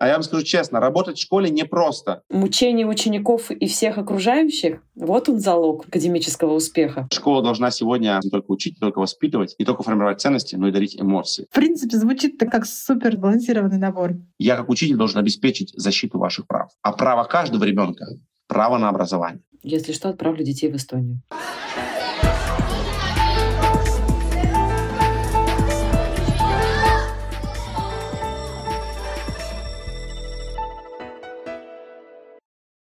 А я вам скажу честно, работать в школе непросто. Мучение учеников и всех окружающих — вот он залог академического успеха. Школа должна сегодня не только учить, не только воспитывать, не только формировать ценности, но и дарить эмоции. В принципе, звучит-то как супер балансированный набор. Я как учитель должен обеспечить защиту ваших прав. А право каждого ребенка — право на образование. Если что, отправлю детей в Эстонию.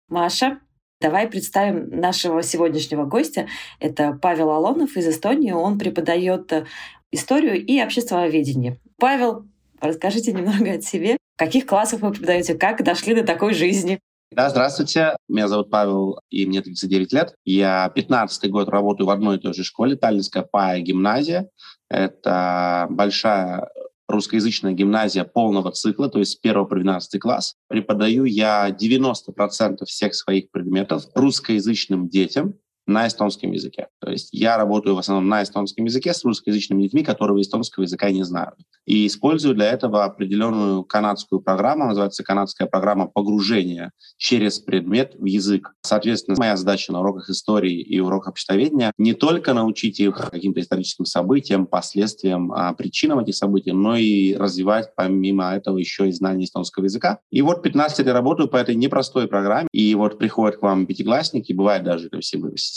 Маша, давай представим нашего сегодняшнего гостя. Это Павел Алонов из Эстонии. Он преподает э, историю и обществоведение. Павел, расскажите немного о себе. Каких классах вы преподаете? Как дошли до такой жизни? Да, здравствуйте. Меня зовут Павел, и мне 39 лет. Я 15 год работаю в одной и той же школе, Таллинская ПАЯ гимназия. Это большая русскоязычная гимназия полного цикла, то есть с 1 по 12 класс. Преподаю я 90% всех своих предметов русскоязычным детям, на эстонском языке. То есть я работаю в основном на эстонском языке с русскоязычными детьми, которые эстонского языка не знают. И использую для этого определенную канадскую программу, называется канадская программа погружения через предмет в язык. Соответственно, моя задача на уроках истории и уроках обществоведения не только научить их каким-то историческим событиям, последствиям, а, причинам этих событий, но и развивать помимо этого еще и знание эстонского языка. И вот 15 лет я работаю по этой непростой программе, и вот приходят к вам пятиклассники, бывает даже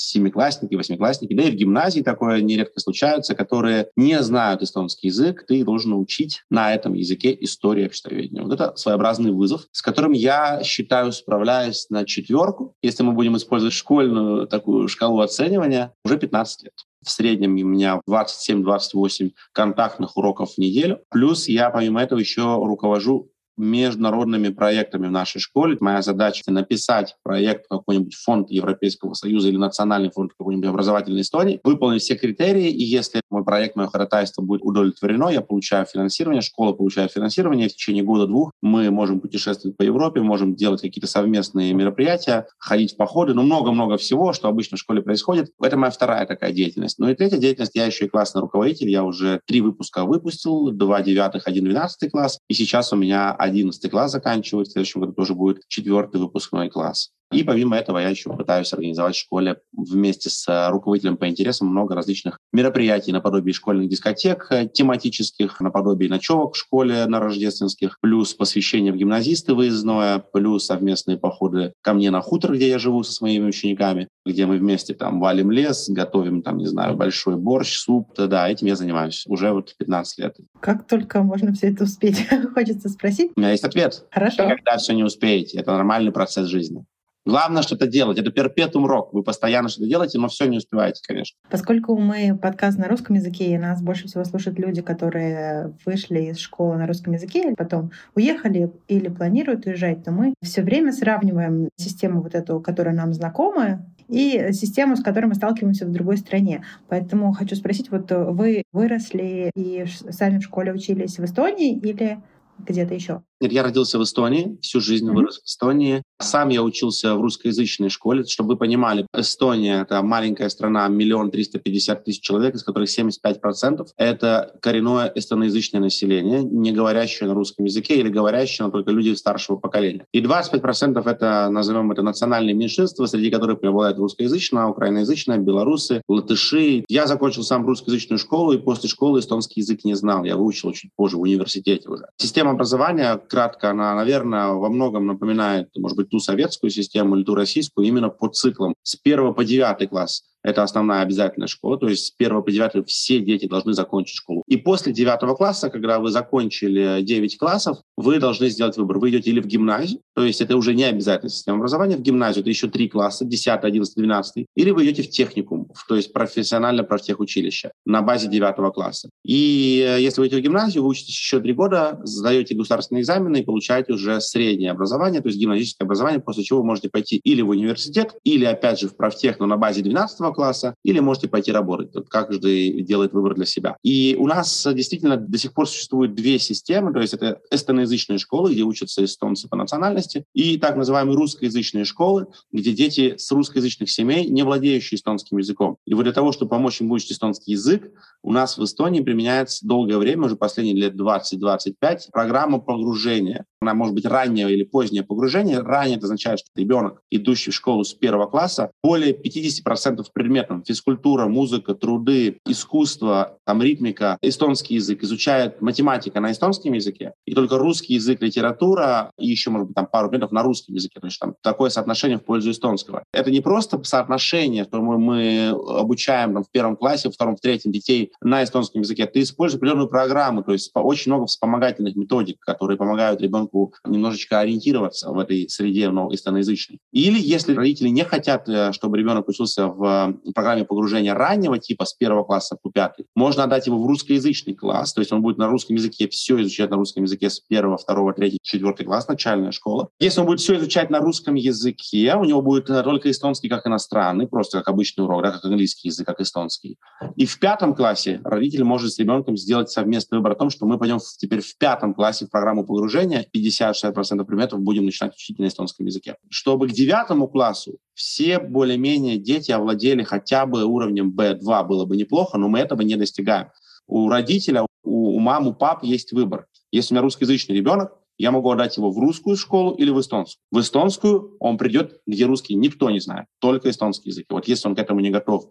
семиклассники, восьмиклассники, да и в гимназии такое нередко случается, которые не знают эстонский язык, ты должен учить на этом языке историю обществоведения. Вот это своеобразный вызов, с которым я считаю, справляюсь на четверку, если мы будем использовать школьную такую шкалу оценивания, уже 15 лет. В среднем у меня 27-28 контактных уроков в неделю. Плюс я, помимо этого, еще руковожу международными проектами в нашей школе. Моя задача — написать проект какой-нибудь фонд Европейского Союза или национальный фонд какой-нибудь образовательной истории, выполнить все критерии, и если мой проект, мое ходатайство будет удовлетворено, я получаю финансирование, школа получает финансирование, в течение года-двух мы можем путешествовать по Европе, можем делать какие-то совместные мероприятия, ходить в походы, ну, много-много всего, что обычно в школе происходит. Это моя вторая такая деятельность. Ну и третья деятельность, я еще и классный руководитель, я уже три выпуска выпустил, два девятых, один двенадцатый класс, и сейчас у меня 11 класс заканчивает, в следующем году тоже будет четвертый выпускной класс. И помимо этого я еще пытаюсь организовать в школе вместе с э, руководителем по интересам много различных мероприятий наподобие школьных дискотек э, тематических, наподобие ночевок в школе на рождественских, плюс посвящение в гимназисты выездное, плюс совместные походы ко мне на хутор, где я живу со своими учениками, где мы вместе там валим лес, готовим там, не знаю, большой борщ, суп. Да, этим я занимаюсь уже вот 15 лет. Как только можно все это успеть? Хочется спросить. У меня есть ответ. Хорошо. Когда все не успеете. Это нормальный процесс жизни. Главное что-то делать. Это перпетум рок. Вы постоянно что-то делаете, но все не успеваете, конечно. Поскольку мы подкаст на русском языке, и нас больше всего слушают люди, которые вышли из школы на русском языке, потом уехали или планируют уезжать, то мы все время сравниваем систему вот эту, которая нам знакома, и систему, с которой мы сталкиваемся в другой стране. Поэтому хочу спросить, вот вы выросли и сами в школе учились в Эстонии или где-то еще? Я родился в Эстонии, всю жизнь mm-hmm. вырос в Эстонии. Сам я учился в русскоязычной школе. Чтобы вы понимали, Эстония — это маленькая страна, миллион триста пятьдесят тысяч человек, из которых 75% — это коренное эстоноязычное население, не говорящее на русском языке или говорящее, но только люди старшего поколения. И 25% — это, назовем это, национальные меньшинства, среди которых преобладает русскоязычное, украиноязычное, белорусы, латыши. Я закончил сам русскоязычную школу, и после школы эстонский язык не знал. Я выучил чуть позже, в университете уже. Система образования кратко, она, наверное, во многом напоминает, может быть, ту советскую систему или ту российскую именно по циклам. С первого по девятый класс это основная обязательная школа, то есть с 1 по 9 все дети должны закончить школу. И после 9 класса, когда вы закончили 9 классов, вы должны сделать выбор. Вы идете или в гимназию, то есть это уже не обязательная система образования, в гимназию это еще 3 класса, 10, 11, 12, или вы идете в техникум, то есть профессионально профтехучилище на базе 9 класса. И э, если вы идете в гимназию, вы учитесь еще 3 года, сдаете государственные экзамены и получаете уже среднее образование, то есть гимназическое образование, после чего вы можете пойти или в университет, или опять же в профтех, но на базе 12 первого класса, или можете пойти работать. Тут каждый делает выбор для себя. И у нас действительно до сих пор существует две системы, то есть это эстоноязычные школы, где учатся эстонцы по национальности, и так называемые русскоязычные школы, где дети с русскоязычных семей, не владеющие эстонским языком. И вот для того, чтобы помочь им выучить эстонский язык, у нас в Эстонии применяется долгое время, уже последние лет 20-25, программа погружения. Она может быть раннее или позднее погружение. Ранее это означает, что ребенок, идущий в школу с первого класса, более 50% предметов физкультура, музыка, труды, искусство, там, ритмика, эстонский язык, изучает математика на эстонском языке, и только русский язык, литература, и еще, может быть, там пару предметов на русском языке. То есть там такое соотношение в пользу эстонского. Это не просто соотношение, что мы, мы обучаем там, в первом классе, в втором, в третьем детей на эстонском языке. Ты используешь определенную программу, то есть очень много вспомогательных методик, которые помогают ребенку немножечко ориентироваться в этой среде ну, эстоноязычной. Или если родители не хотят, э, чтобы ребенок учился в программе погружения раннего типа с первого класса по пятый, можно отдать его в русскоязычный класс, то есть он будет на русском языке все изучать на русском языке с первого, второго, третьего, четвертый класс, начальная школа. Если он будет все изучать на русском языке, у него будет только эстонский как иностранный, просто как обычный урок, да, как английский язык, как эстонский. И в пятом классе родитель может с ребенком сделать совместный выбор о том, что мы пойдем теперь в пятом классе в программу погружения, 50-60% предметов будем начинать учить на эстонском языке. Чтобы к девятому классу все более-менее дети овладели хотя бы уровнем B2, было бы неплохо, но мы этого не достигаем. У родителя, у, у мам, у пап есть выбор. Если у меня русскоязычный ребенок, я могу отдать его в русскую школу или в эстонскую. В эстонскую он придет, где русский никто не знает, только эстонский язык. И вот если он к этому не готов,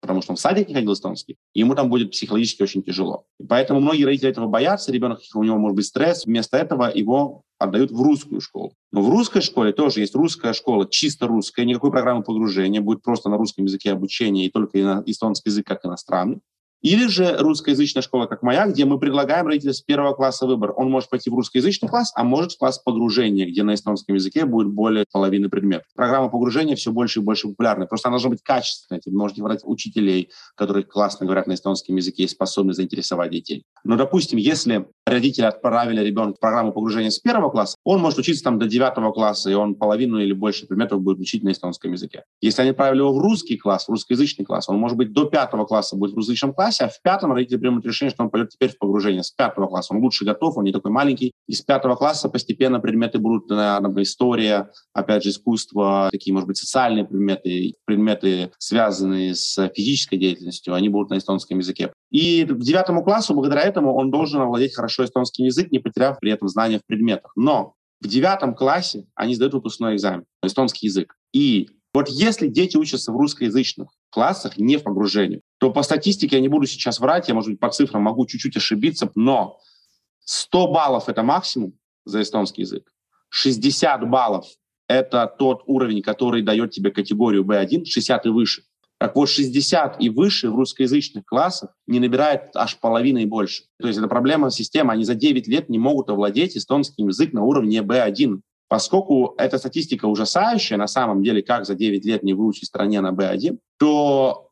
потому что он в садике ходил эстонский, ему там будет психологически очень тяжело. И поэтому многие родители этого боятся, ребенок, у него может быть стресс, вместо этого его отдают в русскую школу. Но в русской школе тоже есть русская школа, чисто русская, никакой программы погружения, будет просто на русском языке обучение и только эстонский язык как иностранный. Или же русскоязычная школа, как моя, где мы предлагаем родителям с первого класса выбор. Он может пойти в русскоязычный класс, а может в класс погружения, где на эстонском языке будет более половины предметов. Программа погружения все больше и больше популярна. Просто она должна быть качественной. Вы можете брать учителей, которые классно говорят на эстонском языке и способны заинтересовать детей. Но, допустим, если родители отправили ребенка в программу погружения с первого класса, он может учиться там до девятого класса, и он половину или больше предметов будет учить на эстонском языке. Если они отправили его в русский класс, в русскоязычный класс, он может быть до пятого класса будет в русскоязычном классе, классе, а в пятом родители примут решение, что он пойдет теперь в погружение с пятого класса. Он лучше готов, он не такой маленький. И с пятого класса постепенно предметы будут, наверное, история, опять же, искусство, такие, может быть, социальные предметы, предметы, связанные с физической деятельностью, они будут на эстонском языке. И к девятому классу, благодаря этому, он должен овладеть хорошо эстонский язык, не потеряв при этом знания в предметах. Но в девятом классе они сдают выпускной экзамен, эстонский язык. И вот если дети учатся в русскоязычных классах, не в погружении, то по статистике я не буду сейчас врать, я, может быть, по цифрам могу чуть-чуть ошибиться, но 100 баллов — это максимум за эстонский язык. 60 баллов — это тот уровень, который дает тебе категорию B1, 60 и выше. Так вот, 60 и выше в русскоязычных классах не набирает аж половины и больше. То есть это проблема системы. Они за 9 лет не могут овладеть эстонским язык на уровне B1. Поскольку эта статистика ужасающая, на самом деле, как за 9 лет не выучить стране на B1, то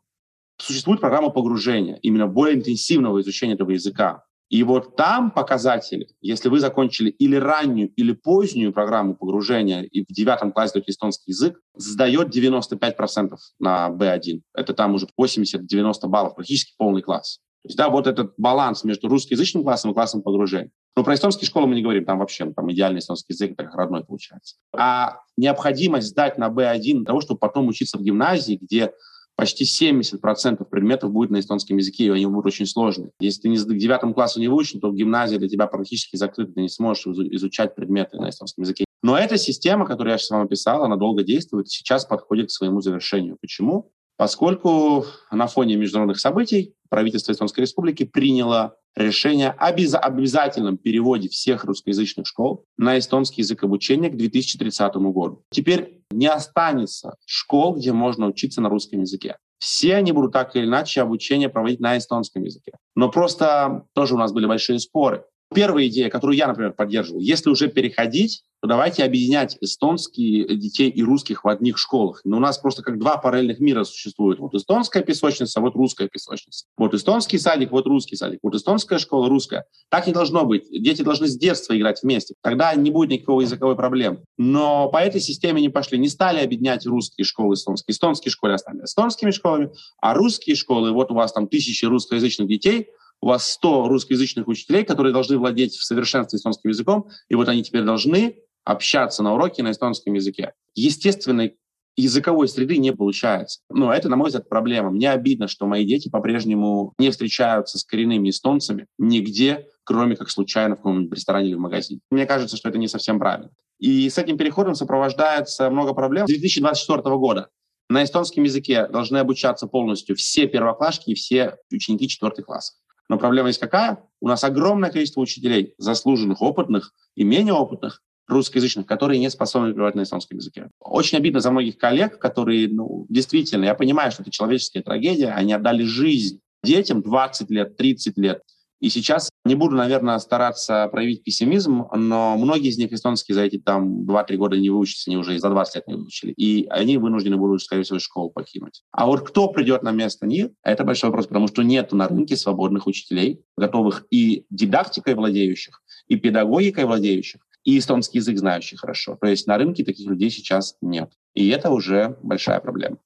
существует программа погружения, именно более интенсивного изучения этого языка. И вот там показатели, если вы закончили или раннюю, или позднюю программу погружения и в девятом классе даете эстонский язык, сдает 95% на B1. Это там уже 80-90 баллов, практически полный класс. То есть, да, вот этот баланс между русскоязычным классом и классом погружения. Но про эстонские школы мы не говорим, там вообще там идеальный эстонский язык, это как родной получается. А необходимость сдать на B1 для того, чтобы потом учиться в гимназии, где почти 70% предметов будет на эстонском языке, и они будут очень сложные. Если ты не к девятому классу не выучен, то гимназия для тебя практически закрыта, ты не сможешь изучать предметы на эстонском языке. Но эта система, которую я сейчас вам описал, она долго действует, сейчас подходит к своему завершению. Почему? Поскольку на фоне международных событий правительство Эстонской Республики приняло решение об обязательном переводе всех русскоязычных школ на эстонский язык обучения к 2030 году. Теперь не останется школ, где можно учиться на русском языке. Все они будут так или иначе обучение проводить на эстонском языке. Но просто тоже у нас были большие споры. Первая идея, которую я, например, поддерживал, если уже переходить, то давайте объединять эстонские детей и русских в одних школах. Но у нас просто как два параллельных мира существуют. Вот эстонская песочница, вот русская песочница. Вот эстонский садик, вот русский садик. Вот эстонская школа, русская. Так не должно быть. Дети должны с детства играть вместе. Тогда не будет никакого языковой проблемы. Но по этой системе не пошли. Не стали объединять русские школы эстонские. Эстонские школы остались эстонскими школами, а русские школы, вот у вас там тысячи русскоязычных детей, у вас 100 русскоязычных учителей, которые должны владеть в совершенстве эстонским языком, и вот они теперь должны общаться на уроке на эстонском языке. Естественной языковой среды не получается. Но это, на мой взгляд, проблема. Мне обидно, что мои дети по-прежнему не встречаются с коренными эстонцами нигде, кроме как случайно в каком-нибудь ресторане или в магазине. Мне кажется, что это не совсем правильно. И с этим переходом сопровождается много проблем. С 2024 года на эстонском языке должны обучаться полностью все первоклашки и все ученики четвертых классов. Но проблема есть какая? У нас огромное количество учителей, заслуженных, опытных и менее опытных, русскоязычных, которые не способны преподавать на эстонском языке. Очень обидно за многих коллег, которые, ну, действительно, я понимаю, что это человеческая трагедия, они отдали жизнь детям 20 лет, 30 лет. И сейчас не буду, наверное, стараться проявить пессимизм, но многие из них эстонский за эти там 2-3 года не выучатся, они уже и за 20 лет не выучили. И они вынуждены будут, скорее всего, школу покинуть. А вот кто придет на место них, это большой вопрос, потому что нет на рынке свободных учителей, готовых и дидактикой владеющих, и педагогикой владеющих, и эстонский язык знающий хорошо. То есть на рынке таких людей сейчас нет. И это уже большая проблема.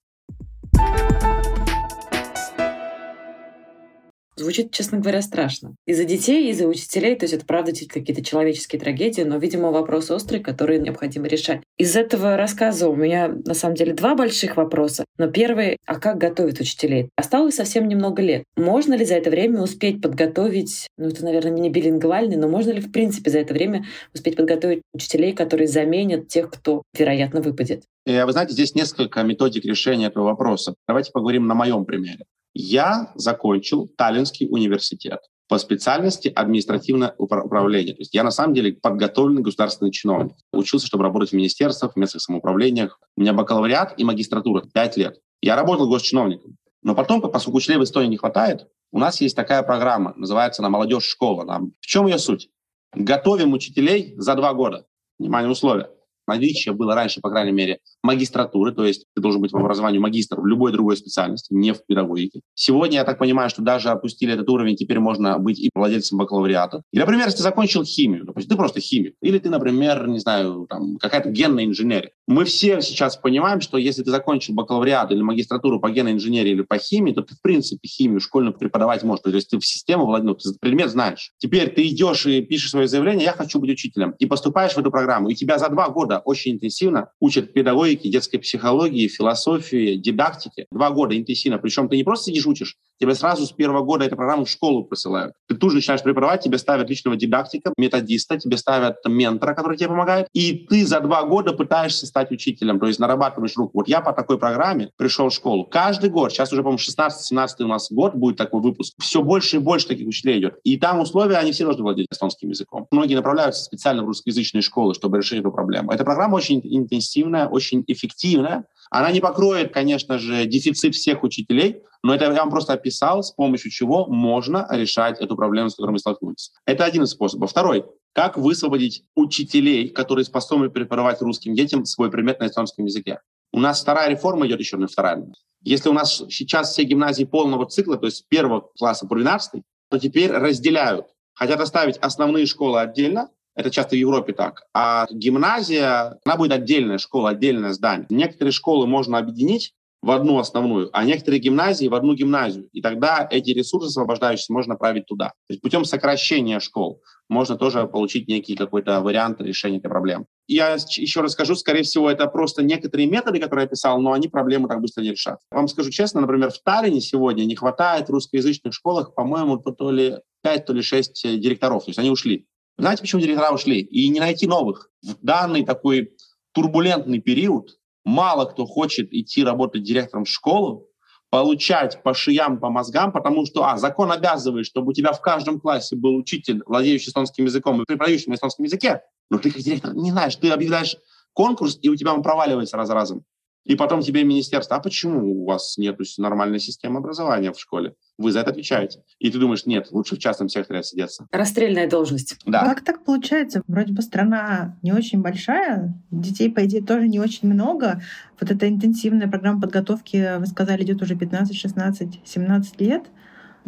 Звучит, честно говоря, страшно. И за детей, и за учителей, то есть это правда какие-то человеческие трагедии, но, видимо, вопрос острый, который необходимо решать. Из этого рассказа у меня, на самом деле, два больших вопроса. Но первый, а как готовить учителей? Осталось совсем немного лет. Можно ли за это время успеть подготовить, ну это, наверное, не билингвальный, но можно ли, в принципе, за это время успеть подготовить учителей, которые заменят тех, кто, вероятно, выпадет? Э, вы знаете, здесь несколько методик решения этого вопроса. Давайте поговорим на моем примере. Я закончил Таллинский университет по специальности административное управление. То есть я на самом деле подготовленный государственный чиновник. Учился, чтобы работать в министерствах, в местных самоуправлениях. У меня бакалавриат и магистратура 5 лет. Я работал госчиновником. Но потом, поскольку учителей в Эстонии не хватает, у нас есть такая программа, называется она «Молодежь школа». В чем ее суть? Готовим учителей за два года. Внимание, условия наличие было раньше, по крайней мере, магистратуры, то есть ты должен быть в образовании магистр в любой другой специальности, не в педагогике. Сегодня я так понимаю, что даже опустили этот уровень, теперь можно быть и владельцем бакалавриата. И, например, если ты закончил химию, допустим, ты просто химик, или ты, например, не знаю, там, какая-то генная инженерия. Мы все сейчас понимаем, что если ты закончил бакалавриат или магистратуру по генной инженерии или по химии, то ты, в принципе, химию школьную преподавать можешь. То есть ты в систему владел, ты предмет знаешь. Теперь ты идешь и пишешь свое заявление, я хочу быть учителем, и поступаешь в эту программу, и тебя за два года очень интенсивно учат педагогике, детской психологии, философии, дидактике. Два года интенсивно. Причем ты не просто сидишь учишь, тебя сразу с первого года эту программу в школу посылают. Ты тут же начинаешь преподавать, тебе ставят личного дидактика, методиста, тебе ставят ментора, который тебе помогает, и ты за два года пытаешься стать учителем, то есть нарабатываешь руку. Вот я по такой программе пришел в школу. Каждый год, сейчас уже, по-моему, 16-17 у нас год будет такой выпуск, все больше и больше таких учителей идет. И там условия, они все должны владеть эстонским языком. Многие направляются специально в русскоязычные школы, чтобы решить эту проблему. Эта программа очень интенсивная, очень эффективная. Она не покроет, конечно же, дефицит всех учителей, но это я вам просто описал, с помощью чего можно решать эту проблему, с которой мы столкнулись. Это один из способов. Второй. Как высвободить учителей, которые способны преподавать русским детям свой предмет на эстонском языке? У нас вторая реформа идет еще, на вторая. Если у нас сейчас все гимназии полного цикла, то есть первого класса по 12, то теперь разделяют. Хотят оставить основные школы отдельно, это часто в Европе так. А гимназия, она будет отдельная школа, отдельное здание. Некоторые школы можно объединить в одну основную, а некоторые гимназии в одну гимназию. И тогда эти ресурсы освобождающиеся можно направить туда. То есть путем сокращения школ можно тоже получить некий какой-то вариант решения этой проблемы. Я еще раз скажу, скорее всего, это просто некоторые методы, которые я писал, но они проблему так быстро не решат. Вам скажу честно, например, в Таллине сегодня не хватает в русскоязычных школах, по-моему, то ли 5, то ли 6 директоров. То есть они ушли. Знаете, почему директора ушли? И не найти новых. В данный такой турбулентный период мало кто хочет идти работать директором в школу, получать по шиям, по мозгам, потому что, а, закон обязывает, чтобы у тебя в каждом классе был учитель, владеющий эстонским языком и преподающий на эстонском языке, но ты как директор не знаешь, ты объявляешь конкурс, и у тебя он проваливается раз за разом. И потом тебе министерство, а почему у вас нет нормальной системы образования в школе? Вы за это отвечаете. И ты думаешь, нет, лучше в частном секторе отсидеться. Расстрельная должность. Да. Как так получается? Вроде бы страна не очень большая, детей, по идее, тоже не очень много. Вот эта интенсивная программа подготовки, вы сказали, идет уже 15, 16, 17 лет.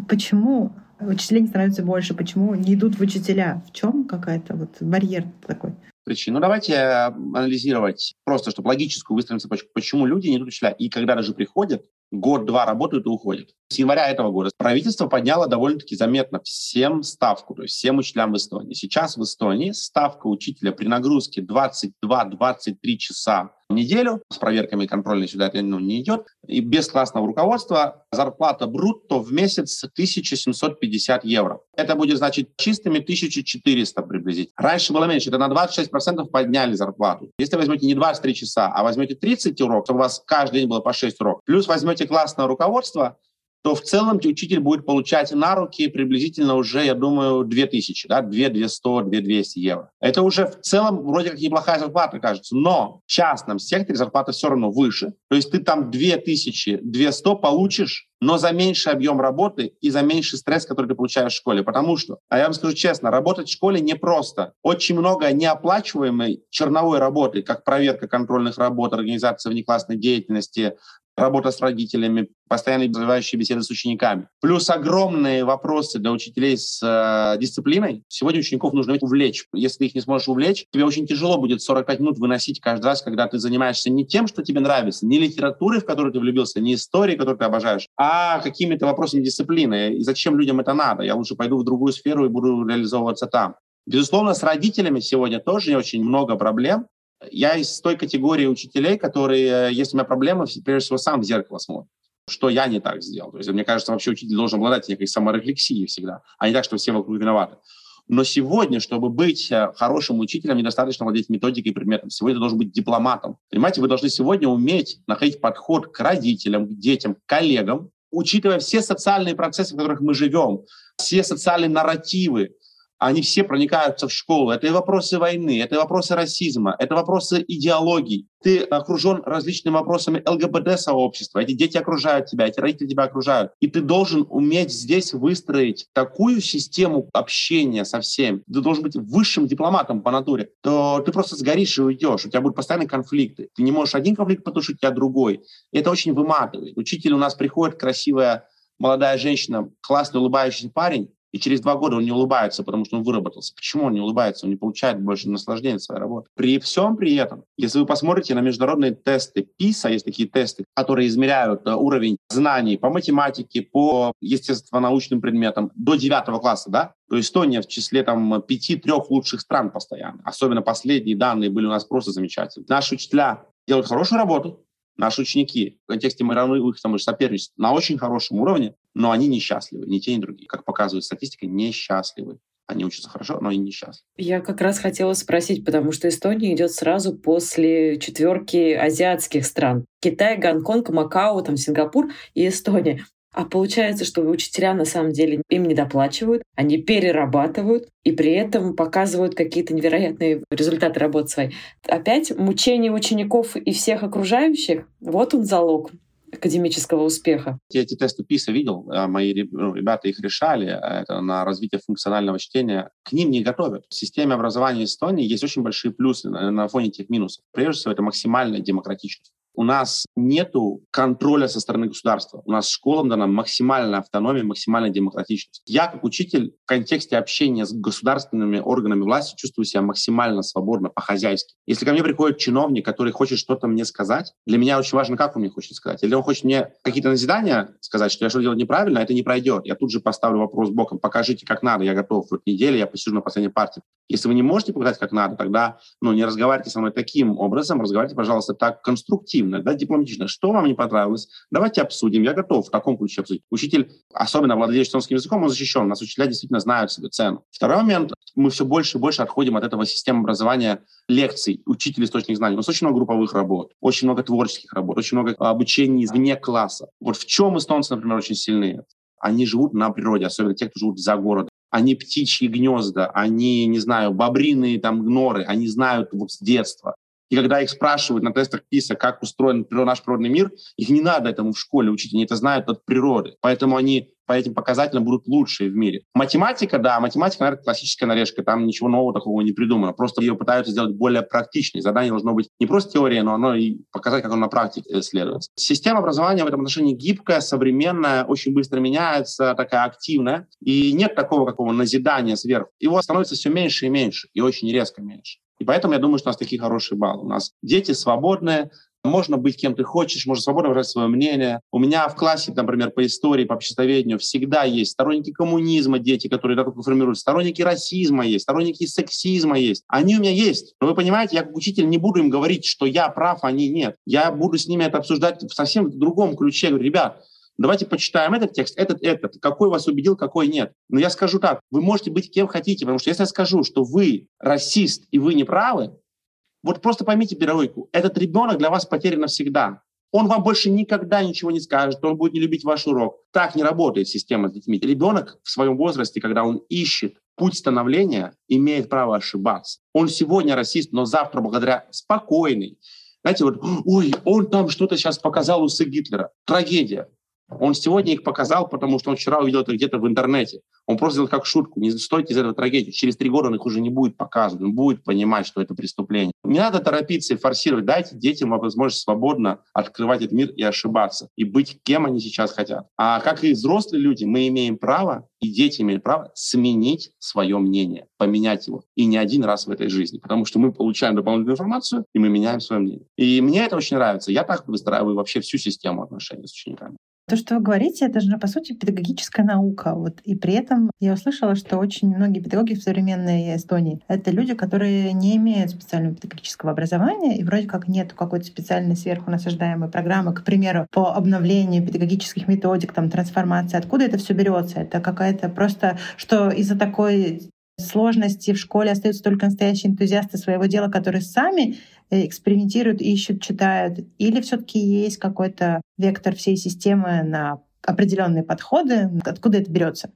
Почему учителей не становится больше? Почему не идут в учителя? В чем какая-то вот барьер такой? Причин. Ну, давайте анализировать просто, чтобы логическую выстроить цепочку, почему люди не идут учителя. И когда даже приходят, год-два работают и уходят. С января этого года правительство подняло довольно-таки заметно всем ставку, то есть всем учителям в Эстонии. Сейчас в Эстонии ставка учителя при нагрузке 22-23 часа неделю, с проверками контрольной сюда ну, не идет, и без классного руководства зарплата брутто в месяц 1750 евро. Это будет, значит, чистыми 1400 приблизительно. Раньше было меньше, это на 26% подняли зарплату. Если возьмете не 23 часа, а возьмете 30 уроков, то у вас каждый день было по 6 уроков, плюс возьмете классное руководство, то в целом учитель будет получать на руки приблизительно уже, я думаю, 2000, да, 2 200, 2 200 евро. Это уже в целом вроде как неплохая зарплата, кажется, но в частном секторе зарплата все равно выше. То есть ты там 2200 получишь, но за меньший объем работы и за меньший стресс, который ты получаешь в школе. Потому что, а я вам скажу честно, работать в школе непросто. Очень много неоплачиваемой черновой работы, как проверка контрольных работ, организация внеклассной деятельности, работа с родителями, постоянные развивающие беседы с учениками. Плюс огромные вопросы для учителей с э, дисциплиной. Сегодня учеников нужно увлечь. Если ты их не сможешь увлечь, тебе очень тяжело будет 45 минут выносить каждый раз, когда ты занимаешься не тем, что тебе нравится, не литературой, в которую ты влюбился, не историей, которую ты обожаешь, а какими-то вопросами дисциплины. И зачем людям это надо? Я лучше пойду в другую сферу и буду реализовываться там. Безусловно, с родителями сегодня тоже очень много проблем. Я из той категории учителей, которые, если у меня проблемы, прежде всего сам в зеркало смотрят что я не так сделал. То есть, мне кажется, вообще учитель должен обладать некой саморефлексией всегда, а не так, что все вокруг виноваты. Но сегодня, чтобы быть э, хорошим учителем, недостаточно владеть методикой и предметом. Сегодня ты должен быть дипломатом. Понимаете, вы должны сегодня уметь находить подход к родителям, к детям, к коллегам, учитывая все социальные процессы, в которых мы живем, все социальные нарративы, они все проникаются в школу. Это и вопросы войны, это и вопросы расизма, это вопросы идеологий. Ты окружен различными вопросами ЛГБТ-сообщества. Эти дети окружают тебя, эти родители тебя окружают. И ты должен уметь здесь выстроить такую систему общения со всеми. Ты должен быть высшим дипломатом по натуре. То ты просто сгоришь и уйдешь. У тебя будут постоянные конфликты. Ты не можешь один конфликт потушить, а другой. И это очень выматывает. Учитель у нас приходит, красивая молодая женщина, классный улыбающийся парень, и через два года он не улыбается, потому что он выработался. Почему он не улыбается? Он не получает больше наслаждения от своей работы. При всем при этом, если вы посмотрите на международные тесты PISA, есть такие тесты, которые измеряют э, уровень знаний по математике, по естественно-научным предметам до девятого класса, да, то Эстония в числе там пяти-трех лучших стран постоянно. Особенно последние данные были у нас просто замечательные. Наши учителя делают хорошую работу, наши ученики в контексте мировых там, соперничеств на очень хорошем уровне, но они несчастливы, ни те, ни другие. Как показывает статистика, несчастливы. Они учатся хорошо, но и несчастливы. Я как раз хотела спросить, потому что Эстония идет сразу после четверки азиатских стран. Китай, Гонконг, Макао, там, Сингапур и Эстония. А получается, что учителя на самом деле им не доплачивают, они перерабатывают и при этом показывают какие-то невероятные результаты работы своей. Опять мучение учеников и всех окружающих, вот он залог академического успеха. Я эти тесты ПИСа видел, а мои ну, ребята их решали, а это на развитие функционального чтения. К ним не готовят. В системе образования Эстонии есть очень большие плюсы на, на фоне этих минусов. Прежде всего, это максимальная демократичность у нас нет контроля со стороны государства. У нас школам дана максимальная автономия, максимальная демократичность. Я, как учитель, в контексте общения с государственными органами власти чувствую себя максимально свободно, по-хозяйски. Если ко мне приходит чиновник, который хочет что-то мне сказать, для меня очень важно, как он мне хочет сказать. Или он хочет мне какие-то назидания сказать, что я что-то делаю неправильно, это не пройдет. Я тут же поставлю вопрос боком, покажите, как надо, я готов. Вот неделю я посижу на последней партии. Если вы не можете показать, как надо, тогда ну, не разговаривайте со мной таким образом, разговаривайте, пожалуйста, так конструктивно, да, дипломатично. Что вам не понравилось? Давайте обсудим. Я готов в таком ключе обсудить. Учитель, особенно владеющий эстонским языком, он защищен. У нас учителя действительно знают себе цену. Второй момент. Мы все больше и больше отходим от этого системы образования лекций, учитель источник знаний. У нас очень много групповых работ, очень много творческих работ, очень много обучений вне класса. Вот в чем эстонцы, например, очень сильные? Они живут на природе, особенно те, кто живут за городом они птичьи гнезда, они, не знаю, бобриные там гноры, они знают вот с детства. И когда их спрашивают на тестах ПИСа, как устроен наш природный мир, их не надо этому в школе учить, они это знают от природы. Поэтому они по этим показателям будут лучшие в мире. Математика, да, математика, наверное, классическая нарежка, там ничего нового такого не придумано. Просто ее пытаются сделать более практичной. Задание должно быть не просто теория, но оно и показать, как оно на практике исследуется. Система образования в этом отношении гибкая, современная, очень быстро меняется, такая активная. И нет такого какого назидания сверху. Его становится все меньше и меньше, и очень резко меньше. И поэтому я думаю, что у нас такие хорошие баллы. У нас дети свободные, можно быть кем ты хочешь, можно свободно выражать свое мнение. У меня в классе, например, по истории, по обществоведению всегда есть сторонники коммунизма, дети, которые только формируют, сторонники расизма есть, сторонники сексизма есть. Они у меня есть. Но вы понимаете, я как учитель не буду им говорить, что я прав, они нет. Я буду с ними это обсуждать в совсем другом ключе. Я говорю, ребят, Давайте почитаем этот текст, этот, этот, какой вас убедил, какой нет. Но я скажу так, вы можете быть кем хотите, потому что если я скажу, что вы расист и вы не правы, вот просто поймите педагогику. Этот ребенок для вас потерян навсегда. Он вам больше никогда ничего не скажет, он будет не любить ваш урок. Так не работает система с детьми. Ребенок в своем возрасте, когда он ищет путь становления, имеет право ошибаться. Он сегодня расист, но завтра благодаря спокойной, знаете, вот, ой, он там что-то сейчас показал усы Гитлера. Трагедия. Он сегодня их показал, потому что он вчера увидел это где-то в интернете. Он просто сделал как шутку. Не стойте из этого трагедии. Через три года он их уже не будет показывать. Он будет понимать, что это преступление. Не надо торопиться и форсировать. Дайте детям возможность свободно открывать этот мир и ошибаться. И быть кем они сейчас хотят. А как и взрослые люди, мы имеем право, и дети имеют право сменить свое мнение, поменять его. И не один раз в этой жизни. Потому что мы получаем дополнительную информацию, и мы меняем свое мнение. И мне это очень нравится. Я так выстраиваю вообще всю систему отношений с учениками. То, что вы говорите, это же, по сути, педагогическая наука. Вот. И при этом я услышала, что очень многие педагоги в современной Эстонии — это люди, которые не имеют специального педагогического образования, и вроде как нет какой-то специальной сверху насаждаемой программы, к примеру, по обновлению педагогических методик, там, трансформации. Откуда это все берется? Это какая-то просто, что из-за такой сложности в школе остаются только настоящие энтузиасты своего дела, которые сами э, экспериментируют, ищут, читают? Или все таки есть какой-то вектор всей системы на определенные подходы? Откуда это берется?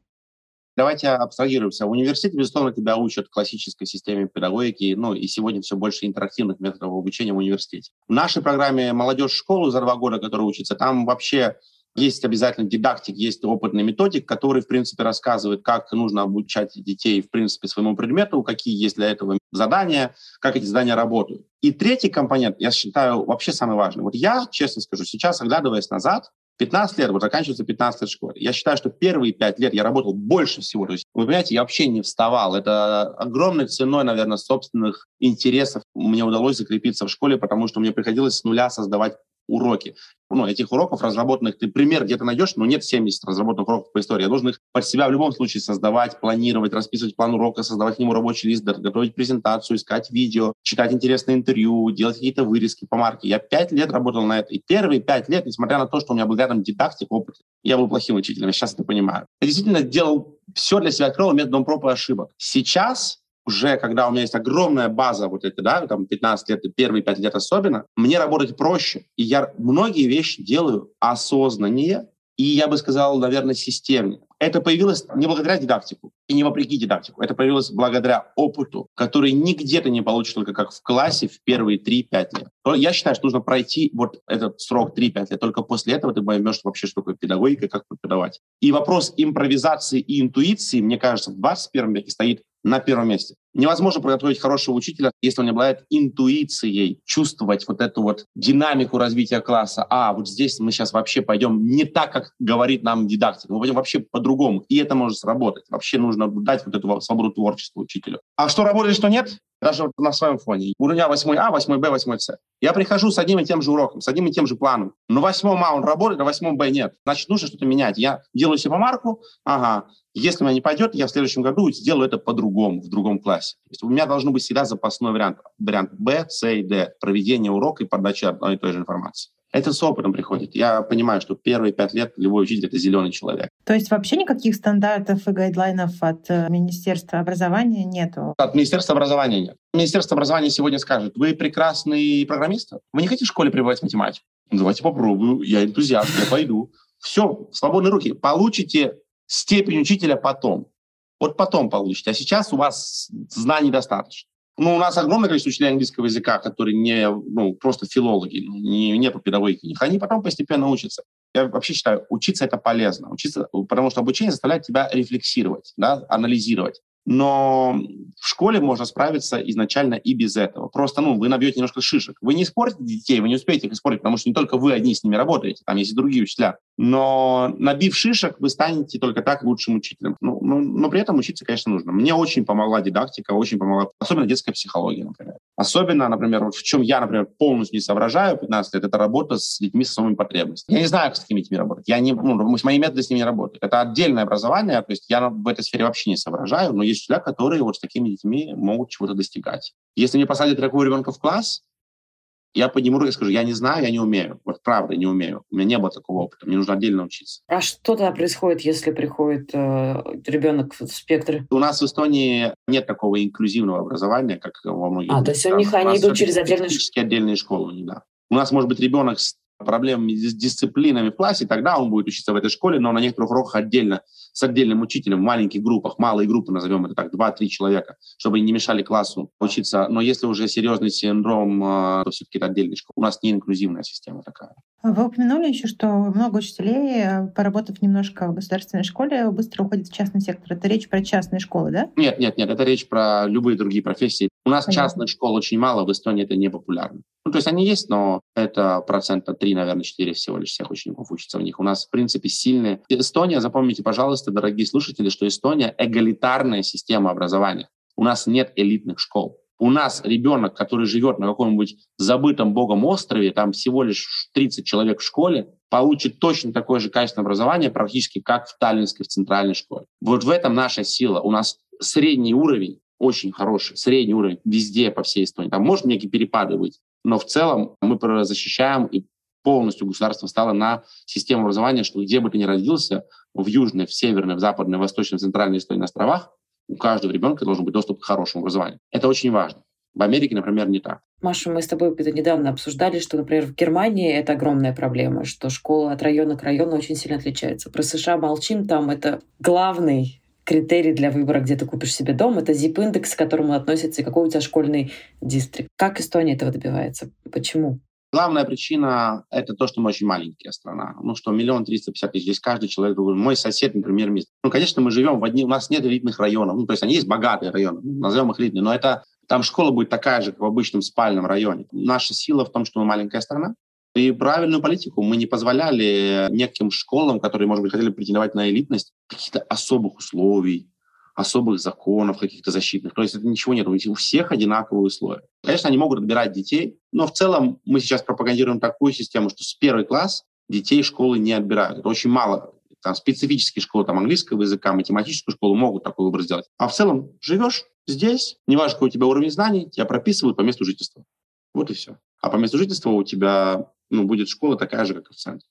Давайте абстрагируемся. В университете, безусловно, тебя учат классической системе педагогики, ну и сегодня все больше интерактивных методов обучения в университете. В нашей программе «Молодежь в школу» за два года, которая учится, там вообще есть обязательно дидактик, есть опытный методик, который, в принципе, рассказывает, как нужно обучать детей, в принципе, своему предмету, какие есть для этого задания, как эти задания работают. И третий компонент, я считаю, вообще самый важный. Вот я, честно скажу, сейчас, оглядываясь назад, 15 лет, вот заканчивается 15 лет школы. Я считаю, что первые 5 лет я работал больше всего. То есть, вы понимаете, я вообще не вставал. Это огромной ценой, наверное, собственных интересов мне удалось закрепиться в школе, потому что мне приходилось с нуля создавать уроки. Ну, этих уроков разработанных, ты пример где-то найдешь, но нет 70 разработанных уроков по истории. Я должен их под себя в любом случае создавать, планировать, расписывать план урока, создавать к нему рабочий лист, готовить презентацию, искать видео, читать интересные интервью, делать какие-то вырезки по марке. Я пять лет работал на это. И первые пять лет, несмотря на то, что у меня был рядом дидактик, опыт, я был плохим учителем, я сейчас это понимаю. Я действительно делал все для себя, открыл методом проб и ошибок. Сейчас уже когда у меня есть огромная база вот эта, да, там 15 лет, первые 5 лет особенно, мне работать проще. И я многие вещи делаю осознаннее, и я бы сказал, наверное, системнее. Это появилось не благодаря дидактику и не вопреки дидактику. Это появилось благодаря опыту, который нигде ты не получишь только как в классе в первые 3-5 лет. Я считаю, что нужно пройти вот этот срок 3-5 лет. Только после этого ты поймешь вообще, что такое педагогика, как преподавать. И вопрос импровизации и интуиции, мне кажется, в 21 веке стоит на первом месте. Невозможно подготовить хорошего учителя, если он не обладает интуицией, чувствовать вот эту вот динамику развития класса. А, вот здесь мы сейчас вообще пойдем не так, как говорит нам дидактик, мы пойдем вообще по-другому. И это может сработать. Вообще нужно дать вот эту свободу творчества учителю. А что работает, что нет? Даже вот на своем фоне. У меня 8А, 8Б, 8С. Я прихожу с одним и тем же уроком, с одним и тем же планом. Но 8 А он работает, а 8 Б нет. Значит, нужно что-то менять. Я делаю себе помарку, ага, если у меня не пойдет, я в следующем году сделаю это по-другому, в другом классе. То есть у меня должен быть всегда запасной вариант. Вариант Б, С и Д. Проведение урока и подача одной и той же информации. Это с опытом приходит. Я понимаю, что первые пять лет любой учитель — это зеленый человек. То есть вообще никаких стандартов и гайдлайнов от э, Министерства образования нету? От Министерства образования нет. Министерство образования сегодня скажет, вы прекрасный программист, вы не хотите в школе преподавать математику? Давайте попробую, я энтузиаст, я пойду. Все, свободные руки. Получите степень учителя потом. Вот потом получите. А сейчас у вас знаний достаточно. Ну, у нас огромное количество учителей английского языка, которые не, ну, просто филологи, ну, не, не по у них. Они потом постепенно учатся. Я вообще считаю, учиться это полезно. Учиться, потому что обучение заставляет тебя рефлексировать, да, анализировать. Но в школе можно справиться изначально и без этого. Просто, ну, вы набьете немножко шишек. Вы не испортите детей, вы не успеете их испортить, потому что не только вы одни с ними работаете, там есть и другие учителя. Но набив шишек, вы станете только так лучшим учителем. Ну, ну, но при этом учиться, конечно, нужно. Мне очень помогла дидактика, очень помогла, особенно детская психология, например. Особенно, например, вот в чем я, например, полностью не соображаю 15 лет, это работа с детьми с особыми потребностями. Я не знаю, как с такими детьми работать. Я не, ну, мои методы с ними не работают. Это отдельное образование, то есть я в этой сфере вообще не соображаю, но есть учителя, которые вот с такими детьми могут чего-то достигать. Если мне посадят такого ребенка в класс, я подниму руку и скажу, я не знаю, я не умею. Вот правда, не умею. У меня не было такого опыта. Мне нужно отдельно учиться. А что тогда происходит, если приходит э, ребенок в спектр? У нас в Эстонии нет такого инклюзивного образования, как во многих. А, то есть у них они идут через отдельные школы? отдельные школы, да. У нас может быть ребенок с проблемами с дисциплинами в классе, тогда он будет учиться в этой школе, но на некоторых уроках отдельно, с отдельным учителем, в маленьких группах, малые группы, назовем это так, 2-3 человека, чтобы не мешали классу учиться. Но если уже серьезный синдром, э, то все-таки это отдельная школа. У нас не инклюзивная система такая. Вы упомянули еще, что много учителей, поработав немножко в государственной школе, быстро уходят в частный сектор. Это речь про частные школы, да? Нет, нет, нет, это речь про любые другие профессии. У нас Понятно. частных школ очень мало, в Эстонии это не популярно. Ну, то есть они есть, но это процента 3, наверное, 4 всего лишь всех учеников учатся в них. У нас, в принципе, сильные. Эстония, запомните, пожалуйста, дорогие слушатели, что Эстония — эгалитарная система образования. У нас нет элитных школ. У нас ребенок, который живет на каком-нибудь забытом богом острове, там всего лишь 30 человек в школе, получит точно такое же качественное образование практически как в Таллинской, в центральной школе. Вот в этом наша сила. У нас средний уровень очень хороший, средний уровень везде по всей Эстонии. Там может некие перепады быть, но в целом мы защищаем и полностью государство стало на систему образования, что где бы ты ни родился, в южной, в северной, в западной, в восточной, в центральной Эстонии на островах, у каждого ребенка должен быть доступ к хорошему образованию. Это очень важно. В Америке, например, не так. Маша, мы с тобой это недавно обсуждали, что, например, в Германии это огромная проблема, что школа от района к району очень сильно отличается. Про США молчим, там это главный критерий для выбора, где ты купишь себе дом, это zip-индекс, к которому относится и какой у тебя школьный дистрикт. Как Эстония этого добивается? Почему? Главная причина — это то, что мы очень маленькая страна. Ну что, миллион триста пятьдесят тысяч. Здесь каждый человек другой. Мой сосед, например, месяц. Ну, конечно, мы живем в одни... У нас нет элитных районов. Ну, то есть они есть богатые районы, назовем их элитные, но это там школа будет такая же, как в обычном спальном районе. Наша сила в том, что мы маленькая страна, и правильную политику. Мы не позволяли неким школам, которые, может быть, хотели претендовать на элитность, каких-то особых условий, особых законов каких-то защитных. То есть это ничего нет. У всех одинаковые условия. Конечно, они могут отбирать детей, но в целом мы сейчас пропагандируем такую систему, что с первый класс детей школы не отбирают. Это очень мало. Там специфические школы, там английского языка, математическую школу могут такой выбор сделать. А в целом живешь здесь, неважно, какой у тебя уровень знаний, тебя прописывают по месту жительства. Вот и все. А по месту жительства у тебя ну, будет школа такая же, как и в центре.